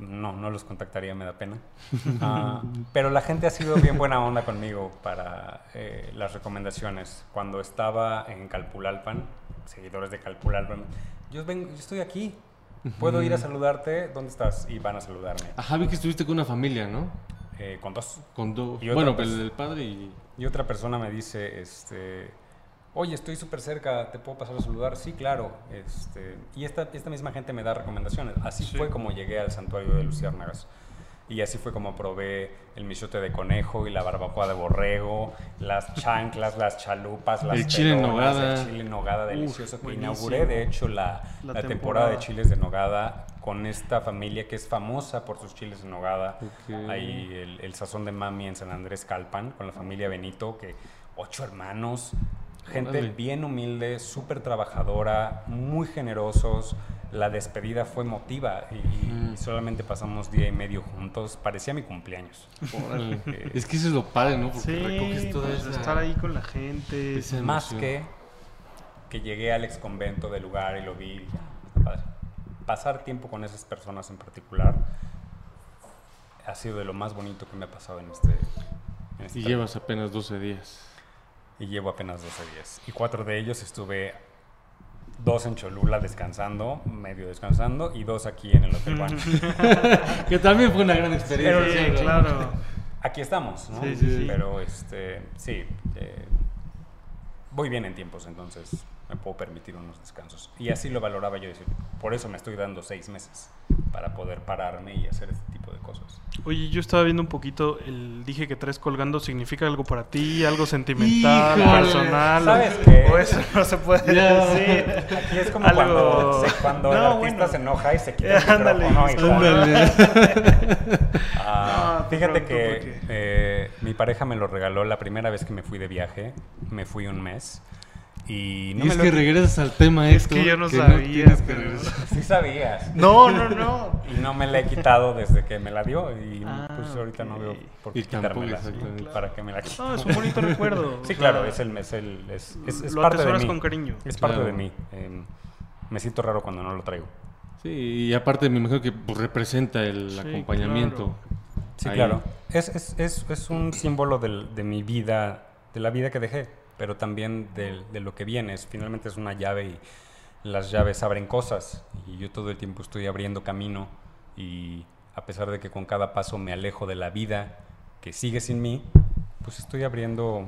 No, no los contactaría, me da pena. Ah, pero la gente ha sido bien buena onda conmigo para eh, las recomendaciones. Cuando estaba en Calpulalpan, seguidores de Calpulalpan, yo, vengo, yo estoy aquí, puedo ir a saludarte, ¿dónde estás? Y van a saludarme. Ajá, vi que estuviste con una familia, ¿no? Eh, con dos. Con dos. Bueno, el, el padre y... Y otra persona me dice, este, oye, estoy súper cerca, ¿te puedo pasar a saludar? Sí, claro. Este, y esta, esta misma gente me da recomendaciones. Así Sí. fue como llegué al santuario de Luciérnagas. Y así fue como probé el michote de conejo y la barbacoa de borrego, las chanclas, las chalupas, las El chile en pelonas, nogada. el chile en nogada delicioso. que buenísimo. inauguré, de hecho, la, La la temporada. temporada. de chiles de nogada con esta familia que es famosa por sus chiles en nogada. Ok. Ahí el, el sazón de mami en San Andrés Calpan, con la familia Benito, que ocho hermanos, gente Órale. bien humilde, súper trabajadora, muy generosos. La despedida fue emotiva y, y Mm. solamente pasamos día y medio juntos. Parecía mi cumpleaños. Órale. es que eso es lo padre, ¿no? Porque Sí, recoges toda pues, esa... estar ahí con la gente. esa Más que que llegué al ex convento del lugar y lo vi. y ya, está padre. Pasar tiempo con esas personas en particular ha sido de lo más bonito que me ha pasado en este. en este Y llevas apenas 12 días. Y llevo apenas 12 días. Y cuatro de ellos estuve dos en Cholula descansando, medio descansando, y dos aquí en el Hotel One. Que también fue una gran experiencia. Sí, ¿no? claro. aquí estamos, ¿no? Sí, sí, sí. Pero este, sí, eh, voy bien en tiempos, entonces me puedo permitir unos descansos. Y así lo valoraba yo, decir, por eso me estoy dando seis meses para poder pararme y hacer este tipo de cosas. Oye, yo estaba viendo un poquito, el dije que tres colgando significa algo para ti, algo sentimental, Híjole. personal. ¿Sabes qué? o eso no se puede Ya. decir. Aquí es como Algo- cuando, cuando el No, artista bueno. se enoja y se quita el Ándale, micrófono y disculpa. Ah, No, fíjate pronto, que porque- eh, mi pareja me lo regaló la primera vez que me fui de viaje. Me fui un mes. Y no y me es lo que he- regresas al tema Es esto, que yo no sabía, tienes que. Sí sabías. No, no, no. Y no me la he quitado desde que me la dio. Y Ah, pues ahorita no ok. veo por qué tampoco, quitármela. exactamente. Para que me la quite. No, es un bonito recuerdo. Sí, claro, es, el, es, el, es, es- es lo parte de mí. con cariño. Es parte Claro. de mí. Em, me siento raro cuando no lo traigo. Sí, y aparte me imagino que pues, representa el Sí, acompañamiento. Sí, Ahí. claro. Es, es, es, es un símbolo del- de mi vida, de la vida que dejé, pero también de, de lo que viene. Es- finalmente es una llave y las llaves abren cosas. Y yo todo el tiempo estoy abriendo camino y a pesar de que con cada paso me alejo de la vida que sigue sin mí, pues estoy abriendo,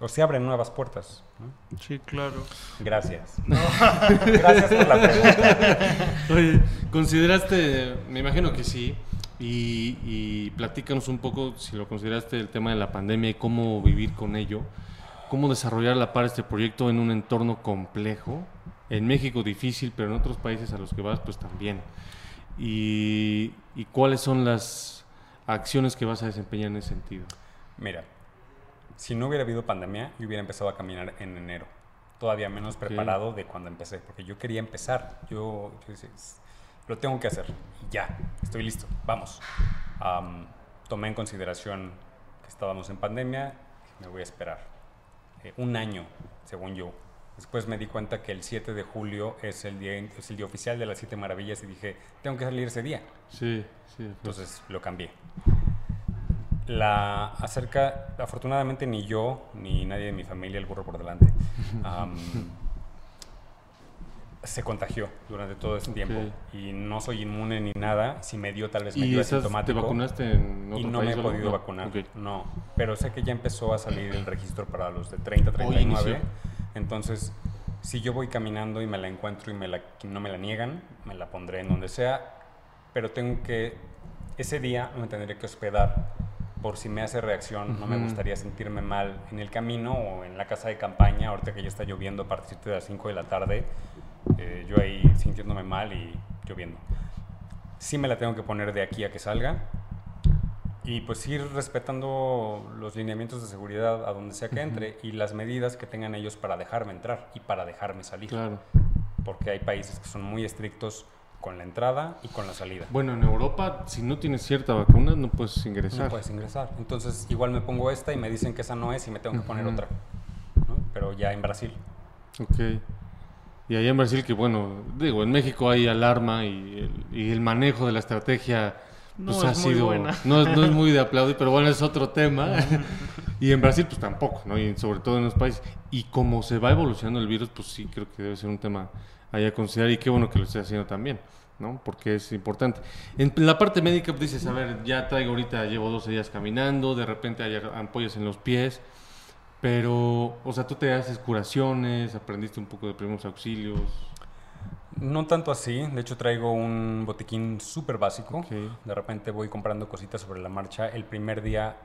o se abren nuevas puertas. ¿no? Sí, claro. Gracias. Gracias por la pregunta. Oye, ¿consideraste, me imagino que sí, y, y platícanos un poco si lo consideraste el tema de la pandemia y cómo vivir con ello, cómo desarrollar a la par este proyecto en un entorno complejo, en México difícil, pero en otros países a los que vas pues también, y, y cuáles son las acciones que vas a desempeñar en ese sentido. Mira, si no hubiera habido pandemia, yo hubiera empezado a caminar en enero. Todavía menos preparado de cuando empecé, porque yo quería empezar. Yo, yo decía, "S- lo tengo que hacer. Ya, estoy listo, vamos. Am, tomé en consideración que estábamos en pandemia, me voy a esperar. Eh, un año, según yo. Después me di cuenta que el 7 de julio es el día, es el día oficial de las siete maravillas y dije, tengo que salir ese día. Sí, sí. Entonces lo cambié. La acerca, afortunadamente ni yo ni nadie de mi familia, el burro por delante, se contagió durante todo ese tiempo. Ok. Y no soy inmune ni nada. Si me dio, tal vez me ¿Y dio esas, te asintomático. vacunaste en otro Y no país me he podido No. vacunar. Ok. No. Pero sé que ya empezó a salir el registro para los de 30, Hoy 39. inició. Entonces, si yo voy caminando y me la encuentro y me la, no me la niegan, me la pondré en donde sea. Pero tengo que. Ese día me tendré que hospedar por si me hace reacción. No me gustaría sentirme mal en el camino o en la casa de campaña. Ahorita que ya está lloviendo a partir de las 5 de la tarde. Eh, yo ahí sintiéndome mal y lloviendo. Sí me la tengo que poner de aquí a que salga y pues ir respetando los lineamientos de seguridad a donde sea que entre y las medidas que tengan ellos para dejarme entrar y para dejarme salir. Claro. Porque hay países que son muy estrictos con la entrada y con la salida. Bueno, en Europa, si no tienes cierta vacuna, no puedes ingresar. No puedes ingresar. Entonces igual me pongo esta y me dicen que esa no es y me tengo que poner Ujú. otra. ¿no? Pero ya en Brasil. Ok. Y allá en Brasil, que bueno, digo, en México hay alarma y el, y el manejo de la estrategia No pues, ha es muy sido. buena. No, no es muy de aplaudir, pero bueno, es otro tema. y en Brasil, pues tampoco, ¿no? Y sobre todo en los países. Y como se va evolucionando el virus, pues sí, creo que debe ser un tema ahí a considerar. Y qué bueno que lo esté haciendo también, ¿no? Porque es importante. En la parte médica, pues dices, a ver, ya traigo ahorita, llevo 12 días caminando, de repente hay ampollas en los pies. Pero, o sea, tú te haces curaciones, aprendiste un poco de primeros auxilios. No tanto así, de hecho traigo un botiquín súper básico. De repente voy comprando cositas sobre la marcha. El primer día,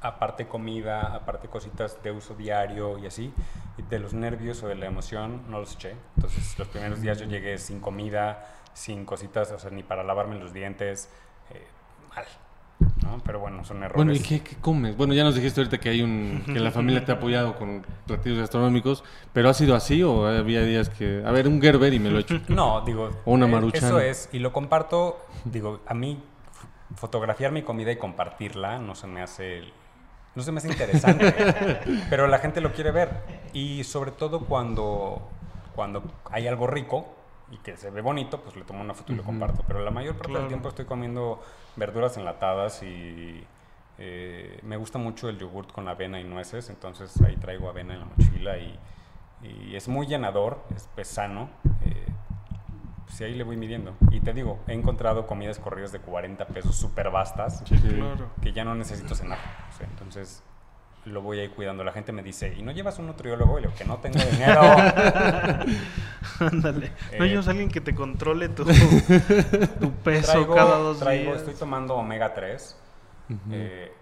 aparte comida, aparte cositas de uso diario y así, y de los nervios o de la emoción, no los eché. Entonces, los primeros días yo llegué sin comida, sin cositas, o sea, ni para lavarme los dientes, eh, mal. ¿No? Pero bueno, son errores. Bueno, ¿y qué, qué comes? Bueno, ya nos dijiste ahorita que hay un que la familia te ha apoyado con platillos gastronómicos, pero ¿ha sido así o había días que, a ver, un Gerber y me lo echo? No, digo, O una eh, maruchan. Eso es, y lo comparto, digo, a mí fotografiar mi comida y compartirla no se me hace no se me hace interesante, pero la gente lo quiere ver y sobre todo cuando cuando hay algo rico y que se ve bonito, pues le tomo una foto y lo comparto, pero la mayor parte Claro. del tiempo estoy comiendo verduras enlatadas y eh, me gusta mucho el yogurt con avena y nueces, entonces ahí traigo avena en la mochila y, y es muy llenador, es, es sano. Eh, pues ahí le voy midiendo. Y te digo, he encontrado comidas corridas de 40 pesos súper vastas Sí, Sí. claro. que ya no necesito cenar. O sea, entonces lo voy a ir cuidando. La gente me dice, ¿y no llevas un nutriólogo? Y le digo, que no tengo dinero. Ándale. No Eh, llevas a alguien que te controle tu, tu peso traigo, cada dos traigo- días. estoy tomando omega 3, Ujú. eh,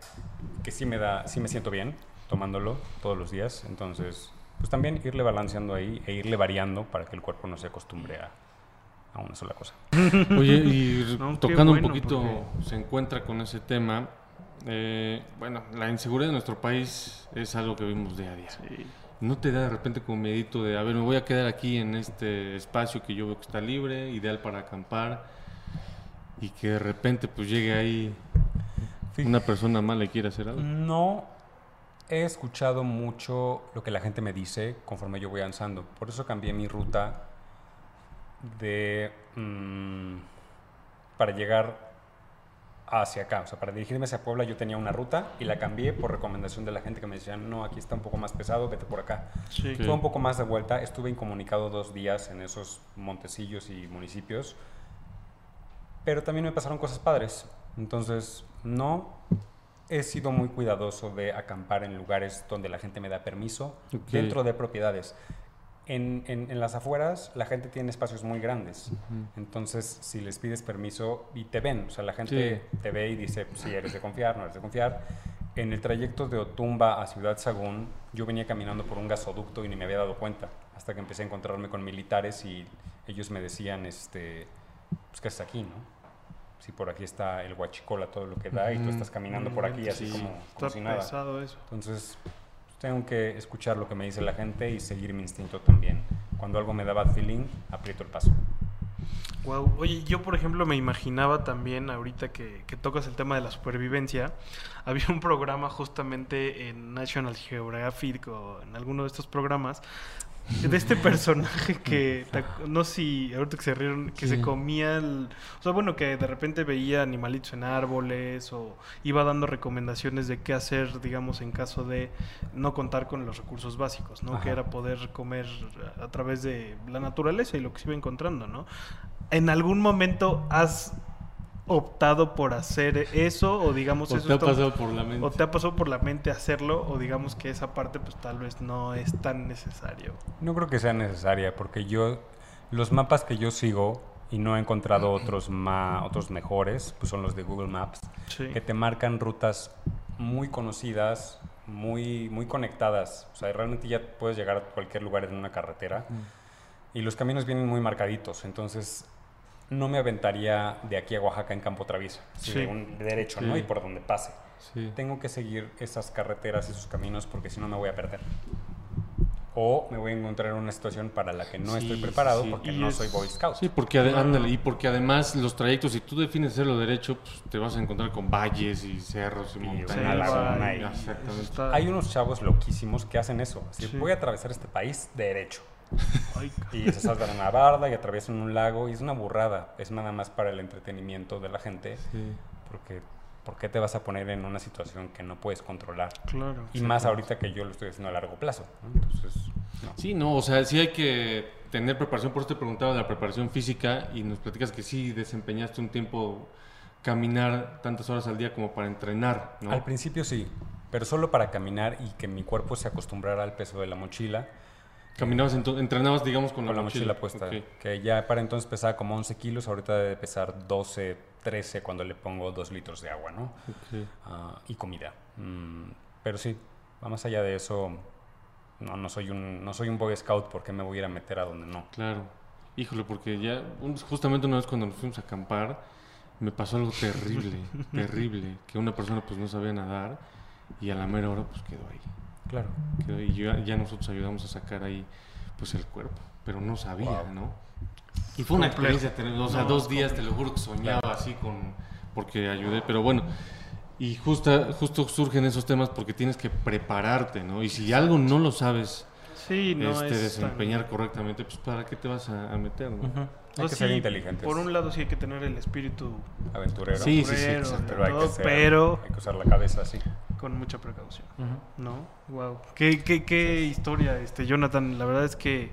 que sí me da, sí me siento bien tomándolo todos los días. Entonces, pues también irle balanceando ahí e irle variando para que el cuerpo no se acostumbre a, a una sola cosa. Oye, y No, tocando bueno, un poquito, porque- se encuentra con ese tema. Eh, bueno, la inseguridad de nuestro país es algo que vimos día a día. Sí. ¿No te da de repente como miedito de, a ver, me voy a quedar aquí en este espacio que yo veo que está libre, ideal para acampar, y que de repente pues llegue ahí una persona mala y quiera hacer algo? No he escuchado mucho lo que la gente me dice conforme yo voy avanzando. Por eso cambié mi ruta de mm, para llegar hacia acá. O sea, para dirigirme hacia Puebla yo tenía una ruta y la cambié por recomendación de la gente que me decían, no, aquí está un poco más pesado, vete por acá. Sí. Fue un poco más de vuelta. Estuve incomunicado dos días en esos montecillos y municipios. Pero también me pasaron cosas padres. Entonces, no he sido muy cuidadoso de acampar en lugares donde la gente me da permiso, dentro de propiedades. En, en- en las afueras, la gente tiene espacios muy grandes. Ujú. Entonces, si les pides permiso y te ven, o sea, la gente te ve y dice, si eres de confiar, no eres de confiar. En el trayecto de Otumba a Ciudad Sagún, yo venía caminando por un gasoducto y ni me había dado cuenta, hasta que empecé a encontrarme con militares y ellos me decían, este, pues, ¿qué es aquí, no? Si por aquí está el huachicola, todo lo que da, y tú estás caminando por aquí así Sí. como, como Está si nada. pesado eso. Entonces, tengo que escuchar lo que me dice la gente y seguir mi instinto también. Cuando algo me da bad feeling, aprieto el paso. Wow. Oye, yo por ejemplo me imaginaba también, ahorita que, que tocas el tema de la supervivencia, había un programa justamente en National Geographic o en alguno de estos programas de este personaje que no sé si ahorita que se rieron que Sí. se comía el, o sea bueno que de repente veía animalitos en árboles o iba dando recomendaciones de qué hacer digamos en caso de no contar con los recursos básicos no que Ajá. era poder comer a través de la naturaleza y lo que se iba encontrando no en algún momento has optado por hacer eso o digamos ¿O eso te ha pasado por la mente? o te ha pasado por la mente hacerlo o digamos que esa parte pues tal vez no es tan necesario. No creo que sea necesaria porque yo, los mapas que yo sigo y no he encontrado otros, ma- otros mejores, pues son los de Google Maps, Sí. que te marcan rutas muy conocidas, muy, muy conectadas. O sea, realmente ya puedes llegar a cualquier lugar en una carretera y los caminos vienen muy marcaditos. Entonces, no me aventaría de aquí a Oaxaca en campo traviesa, Sí. de un derecho, ¿no? Sí. Y por donde pase. Sí. Tengo que seguir esas carreteras, esos caminos, porque si no me voy a perder. O me voy a encontrar en una situación para la que no estoy preparado porque Y no es- soy Boy Scout. Sí, porque, ándale, y porque además los trayectos, si tú defines hacerlo derecho, pues te vas a encontrar con valles y cerros y, Y montañas. una y- y- Hay unos chavos loquísimos que hacen eso. Sí. voy a atravesar este país derecho. Y se saltan una barda y atraviesan un lago y es una burrada. Es nada más para el entretenimiento de la gente. Sí. Porque, ¿por qué te vas a poner en una situación que no puedes controlar? claro. Y más ahorita que yo lo estoy haciendo a largo plazo. ¿no? Entonces, no. Sí, no, o sea, sí hay que tener preparación. Por eso te preguntaba de la preparación física y nos platicas que sí desempeñaste un tiempo caminar tantas horas al día como para entrenar, ¿no? Al principio sí, pero solo para caminar y que mi cuerpo se acostumbrara al peso de la mochila. Caminabas, entrenabas, digamos, con, Con la mochila puesta. Que ya para entonces pesaba como 11 kilos, ahorita debe pesar 12, 13 cuando le pongo 2 litros de agua, ¿no? Ah, y comida. Mm, pero sí, va más allá de eso, no, no, soy un, no soy un Boy Scout porque me voy a ir a meter a donde no. Claro. Híjole, porque ya, justamente una vez cuando nos fuimos a acampar, me pasó algo terrible, terrible, que una persona pues no sabía nadar y a la mera hora pues quedó ahí. Claro. y ya, ya nosotros ayudamos a sacar ahí pues el cuerpo, pero no sabía, Wow. ¿no? Y fue una Complejo. experiencia, tener- o sea, No, dos días, te lo juro que soñaba así con, porque ayudé, pero bueno. Y justa, justo surgen esos temas porque tienes que prepararte, ¿no? Y si algo no lo sabes Sí, no este, es tan- desempeñar correctamente, pues ¿para qué te vas a, a meter, no? Hay que sea, ser sí, inteligentes. Por un lado sí hay que tener el espíritu Aventurero. Sí, sí, sí, aventurero, exacto. Pero hay que, todo, ser- pero hay que usar la cabeza así. con mucha precaución. ¿No? Wow. Qué, qué, qué historia, este Jonathan. La verdad es que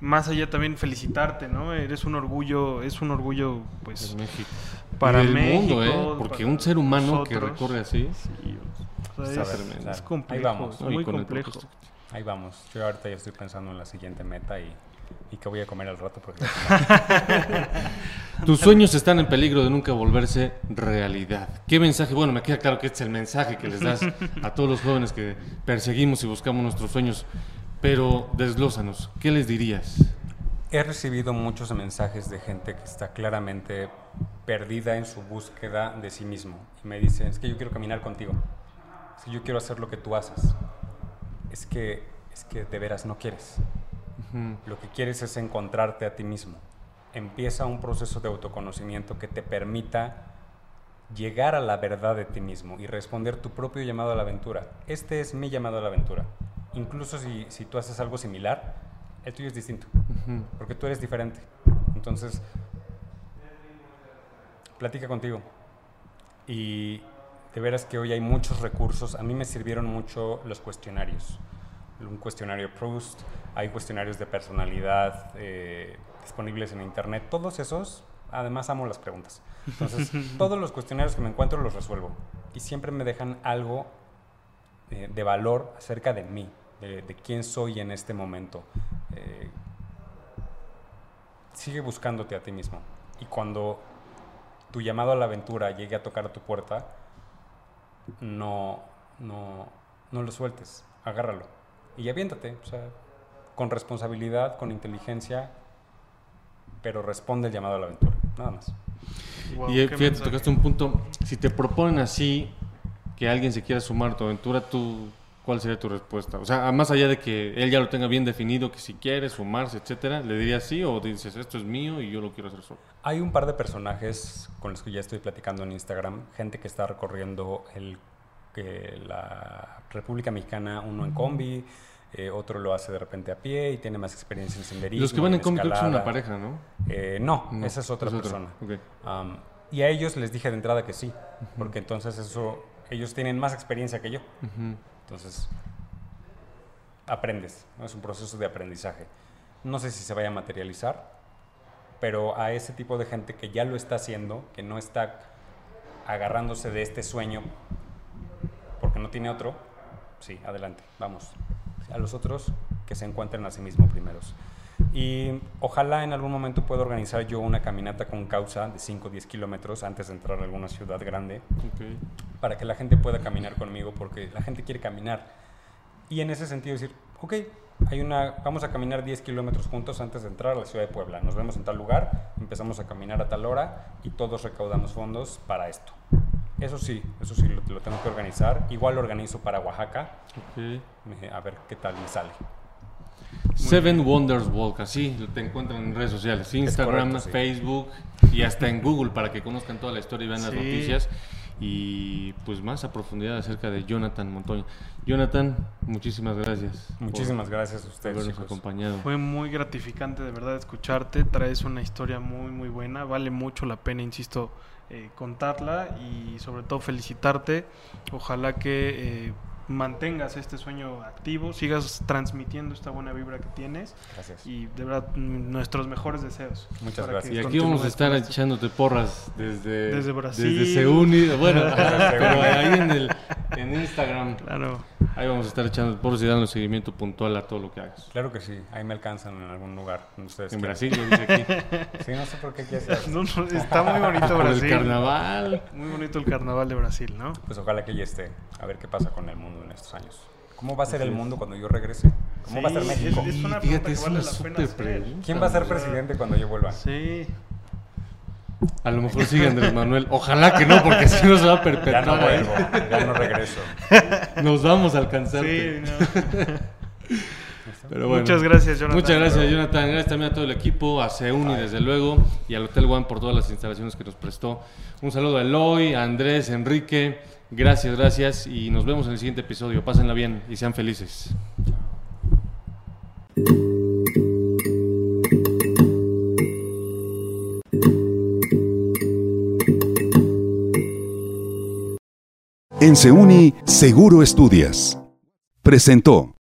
más allá también felicitarte, ¿no? Eres un orgullo, es un orgullo, pues, México. para México, mundo, ¿eh? Porque un ser humano que recorre así, sí, o sea, Está es, es Ahí complejo, vamos. ¿no? Y muy el complejo. Ahí vamos. Yo ahorita ya estoy pensando en la siguiente meta y, y qué voy a comer al rato porque Tus sueños están en peligro de nunca volverse realidad. ¿Qué mensaje? Bueno, me queda claro que este es el mensaje que les das a todos los jóvenes que perseguimos y buscamos nuestros sueños, pero desglósanos, ¿qué les dirías? He recibido muchos mensajes de gente que está claramente perdida en su búsqueda de sí mismo. Y me dicen, es que yo quiero caminar contigo. Es que yo quiero hacer lo que tú haces. Es que, es que de veras no quieres. Lo que quieres es encontrarte a ti mismo. Empieza un proceso de autoconocimiento que te permita llegar a la verdad de ti mismo y responder tu propio llamado a la aventura. Este es mi llamado a la aventura. Incluso si, si tú haces algo similar, el tuyo es distinto, porque tú eres diferente. Entonces, platica contigo. Y de veras que hoy hay muchos recursos. A mí me sirvieron mucho los cuestionarios. Un cuestionario Proust, hay cuestionarios de personalidad eh, disponibles en internet. Todos esos, además amo las preguntas. Entonces, todos los cuestionarios que me encuentro los resuelvo. Y siempre me dejan algo eh, de valor acerca de mí, de, de quién soy en este momento. Eh, sigue buscándote a ti mismo. Y cuando tu llamado a la aventura llegue a tocar a tu puerta, no, no, no lo sueltes, agárralo. Y aviéntate, o sea, con responsabilidad, con inteligencia, pero responde el llamado a la aventura, nada más. Wow, y eh, fíjate, mensaje. tocaste un punto, si te proponen así que alguien se quiera sumar a tu aventura, ¿tú ¿cuál sería tu respuesta? O sea, más allá de que él ya lo tenga bien definido, que si quiere sumarse, etcétera, ¿le dirías sí o dices esto es mío y yo lo quiero hacer solo? Hay un par de personajes con los que ya estoy platicando en Instagram, gente que está recorriendo el, que la República Mexicana, uno en combi, eh, otro lo hace de repente a pie y tiene más experiencia en senderismo. Los que van en creo que son una pareja, ¿no? Eh, no, No, esa es otra es persona. Y a ellos les dije de entrada que sí, porque entonces eso, ellos tienen más experiencia que yo. Entonces, aprendes, ¿no? es un proceso de aprendizaje. No sé si se vaya a materializar, pero a ese tipo de gente que ya lo está haciendo, que no está agarrándose de este sueño porque no tiene otro, sí, adelante, vamos. A los otros que se encuentren a sí mismos primeros. Y ojalá en algún momento pueda organizar yo una caminata con causa de 5 o 10 kilómetros antes de entrar a alguna ciudad grande para que la gente pueda caminar conmigo, porque la gente quiere caminar. Y en ese sentido decir, ok, hay una, vamos a caminar 10 kilómetros juntos antes de entrar a la ciudad de Puebla. Nos vemos en tal lugar, empezamos a caminar a tal hora y todos recaudamos fondos para esto. Eso sí, eso sí lo, lo tengo que organizar. Igual lo organizo para Oaxaca, Ok. eh, a ver qué tal me sale. Seven Wonders Walk, así te encuentran en redes sociales, Instagram, correcto, sí. Facebook y hasta en Google para que conozcan toda la historia y vean las Sí. noticias y pues más a profundidad acerca de Jonathan Montoya. Jonathan, muchísimas gracias. Muchísimas gracias a ustedes. habernos chicos. acompañado. Fue muy gratificante de verdad escucharte, traes una historia muy muy buena, vale mucho la pena, insisto, eh, contarla y sobre todo felicitarte. Ojalá que eh, mantengas este sueño activo, sigas transmitiendo esta buena vibra que tienes Gracias. y de verdad nuestros mejores deseos. Muchas gracias. Y aquí vamos a estar echándote porras desde, Desde Brasil. Desde Seúl. y- Bueno, ahí en, el, en Instagram. Claro. Ahí vamos a estar echando porras y dando seguimiento puntual a todo lo que hagas. Claro que sí, ahí me alcanzan en algún lugar. ustedes En. Brasil, lo dice aquí. Sí, no sé por qué quieres hacer. No, no, está muy bonito Por el Brasil. carnaval. Muy bonito el carnaval de Brasil, ¿no? Pues ojalá que ya esté. A ver qué pasa con el mundo en estos años. ¿Cómo va a ser el mundo cuando yo regrese? ¿Cómo va a ser Sí, México? es- es una fíjate, que es una la pena súper hacer. pregunta. ¿Quién va a ser presidente cuando yo vuelva? Sí. A lo mejor sigue Andrés Manuel. Ojalá que no, porque si no se va a Ya perpetrar. no vuelvo, ya no regreso. Nos vamos a alcanzarte. Sí, no. Pero bueno. Muchas gracias, Jonathan. Muchas gracias, Jonathan. Gracias también a todo el equipo, a Seuni, desde luego, y al Hotel One por todas las instalaciones que nos prestó. Un saludo a Eloy, a Andrés, Enrique. Gracias, gracias. Y nos vemos en el siguiente episodio. Pásenla bien y sean felices. En Seuni, Seguro Estudias. Presentó.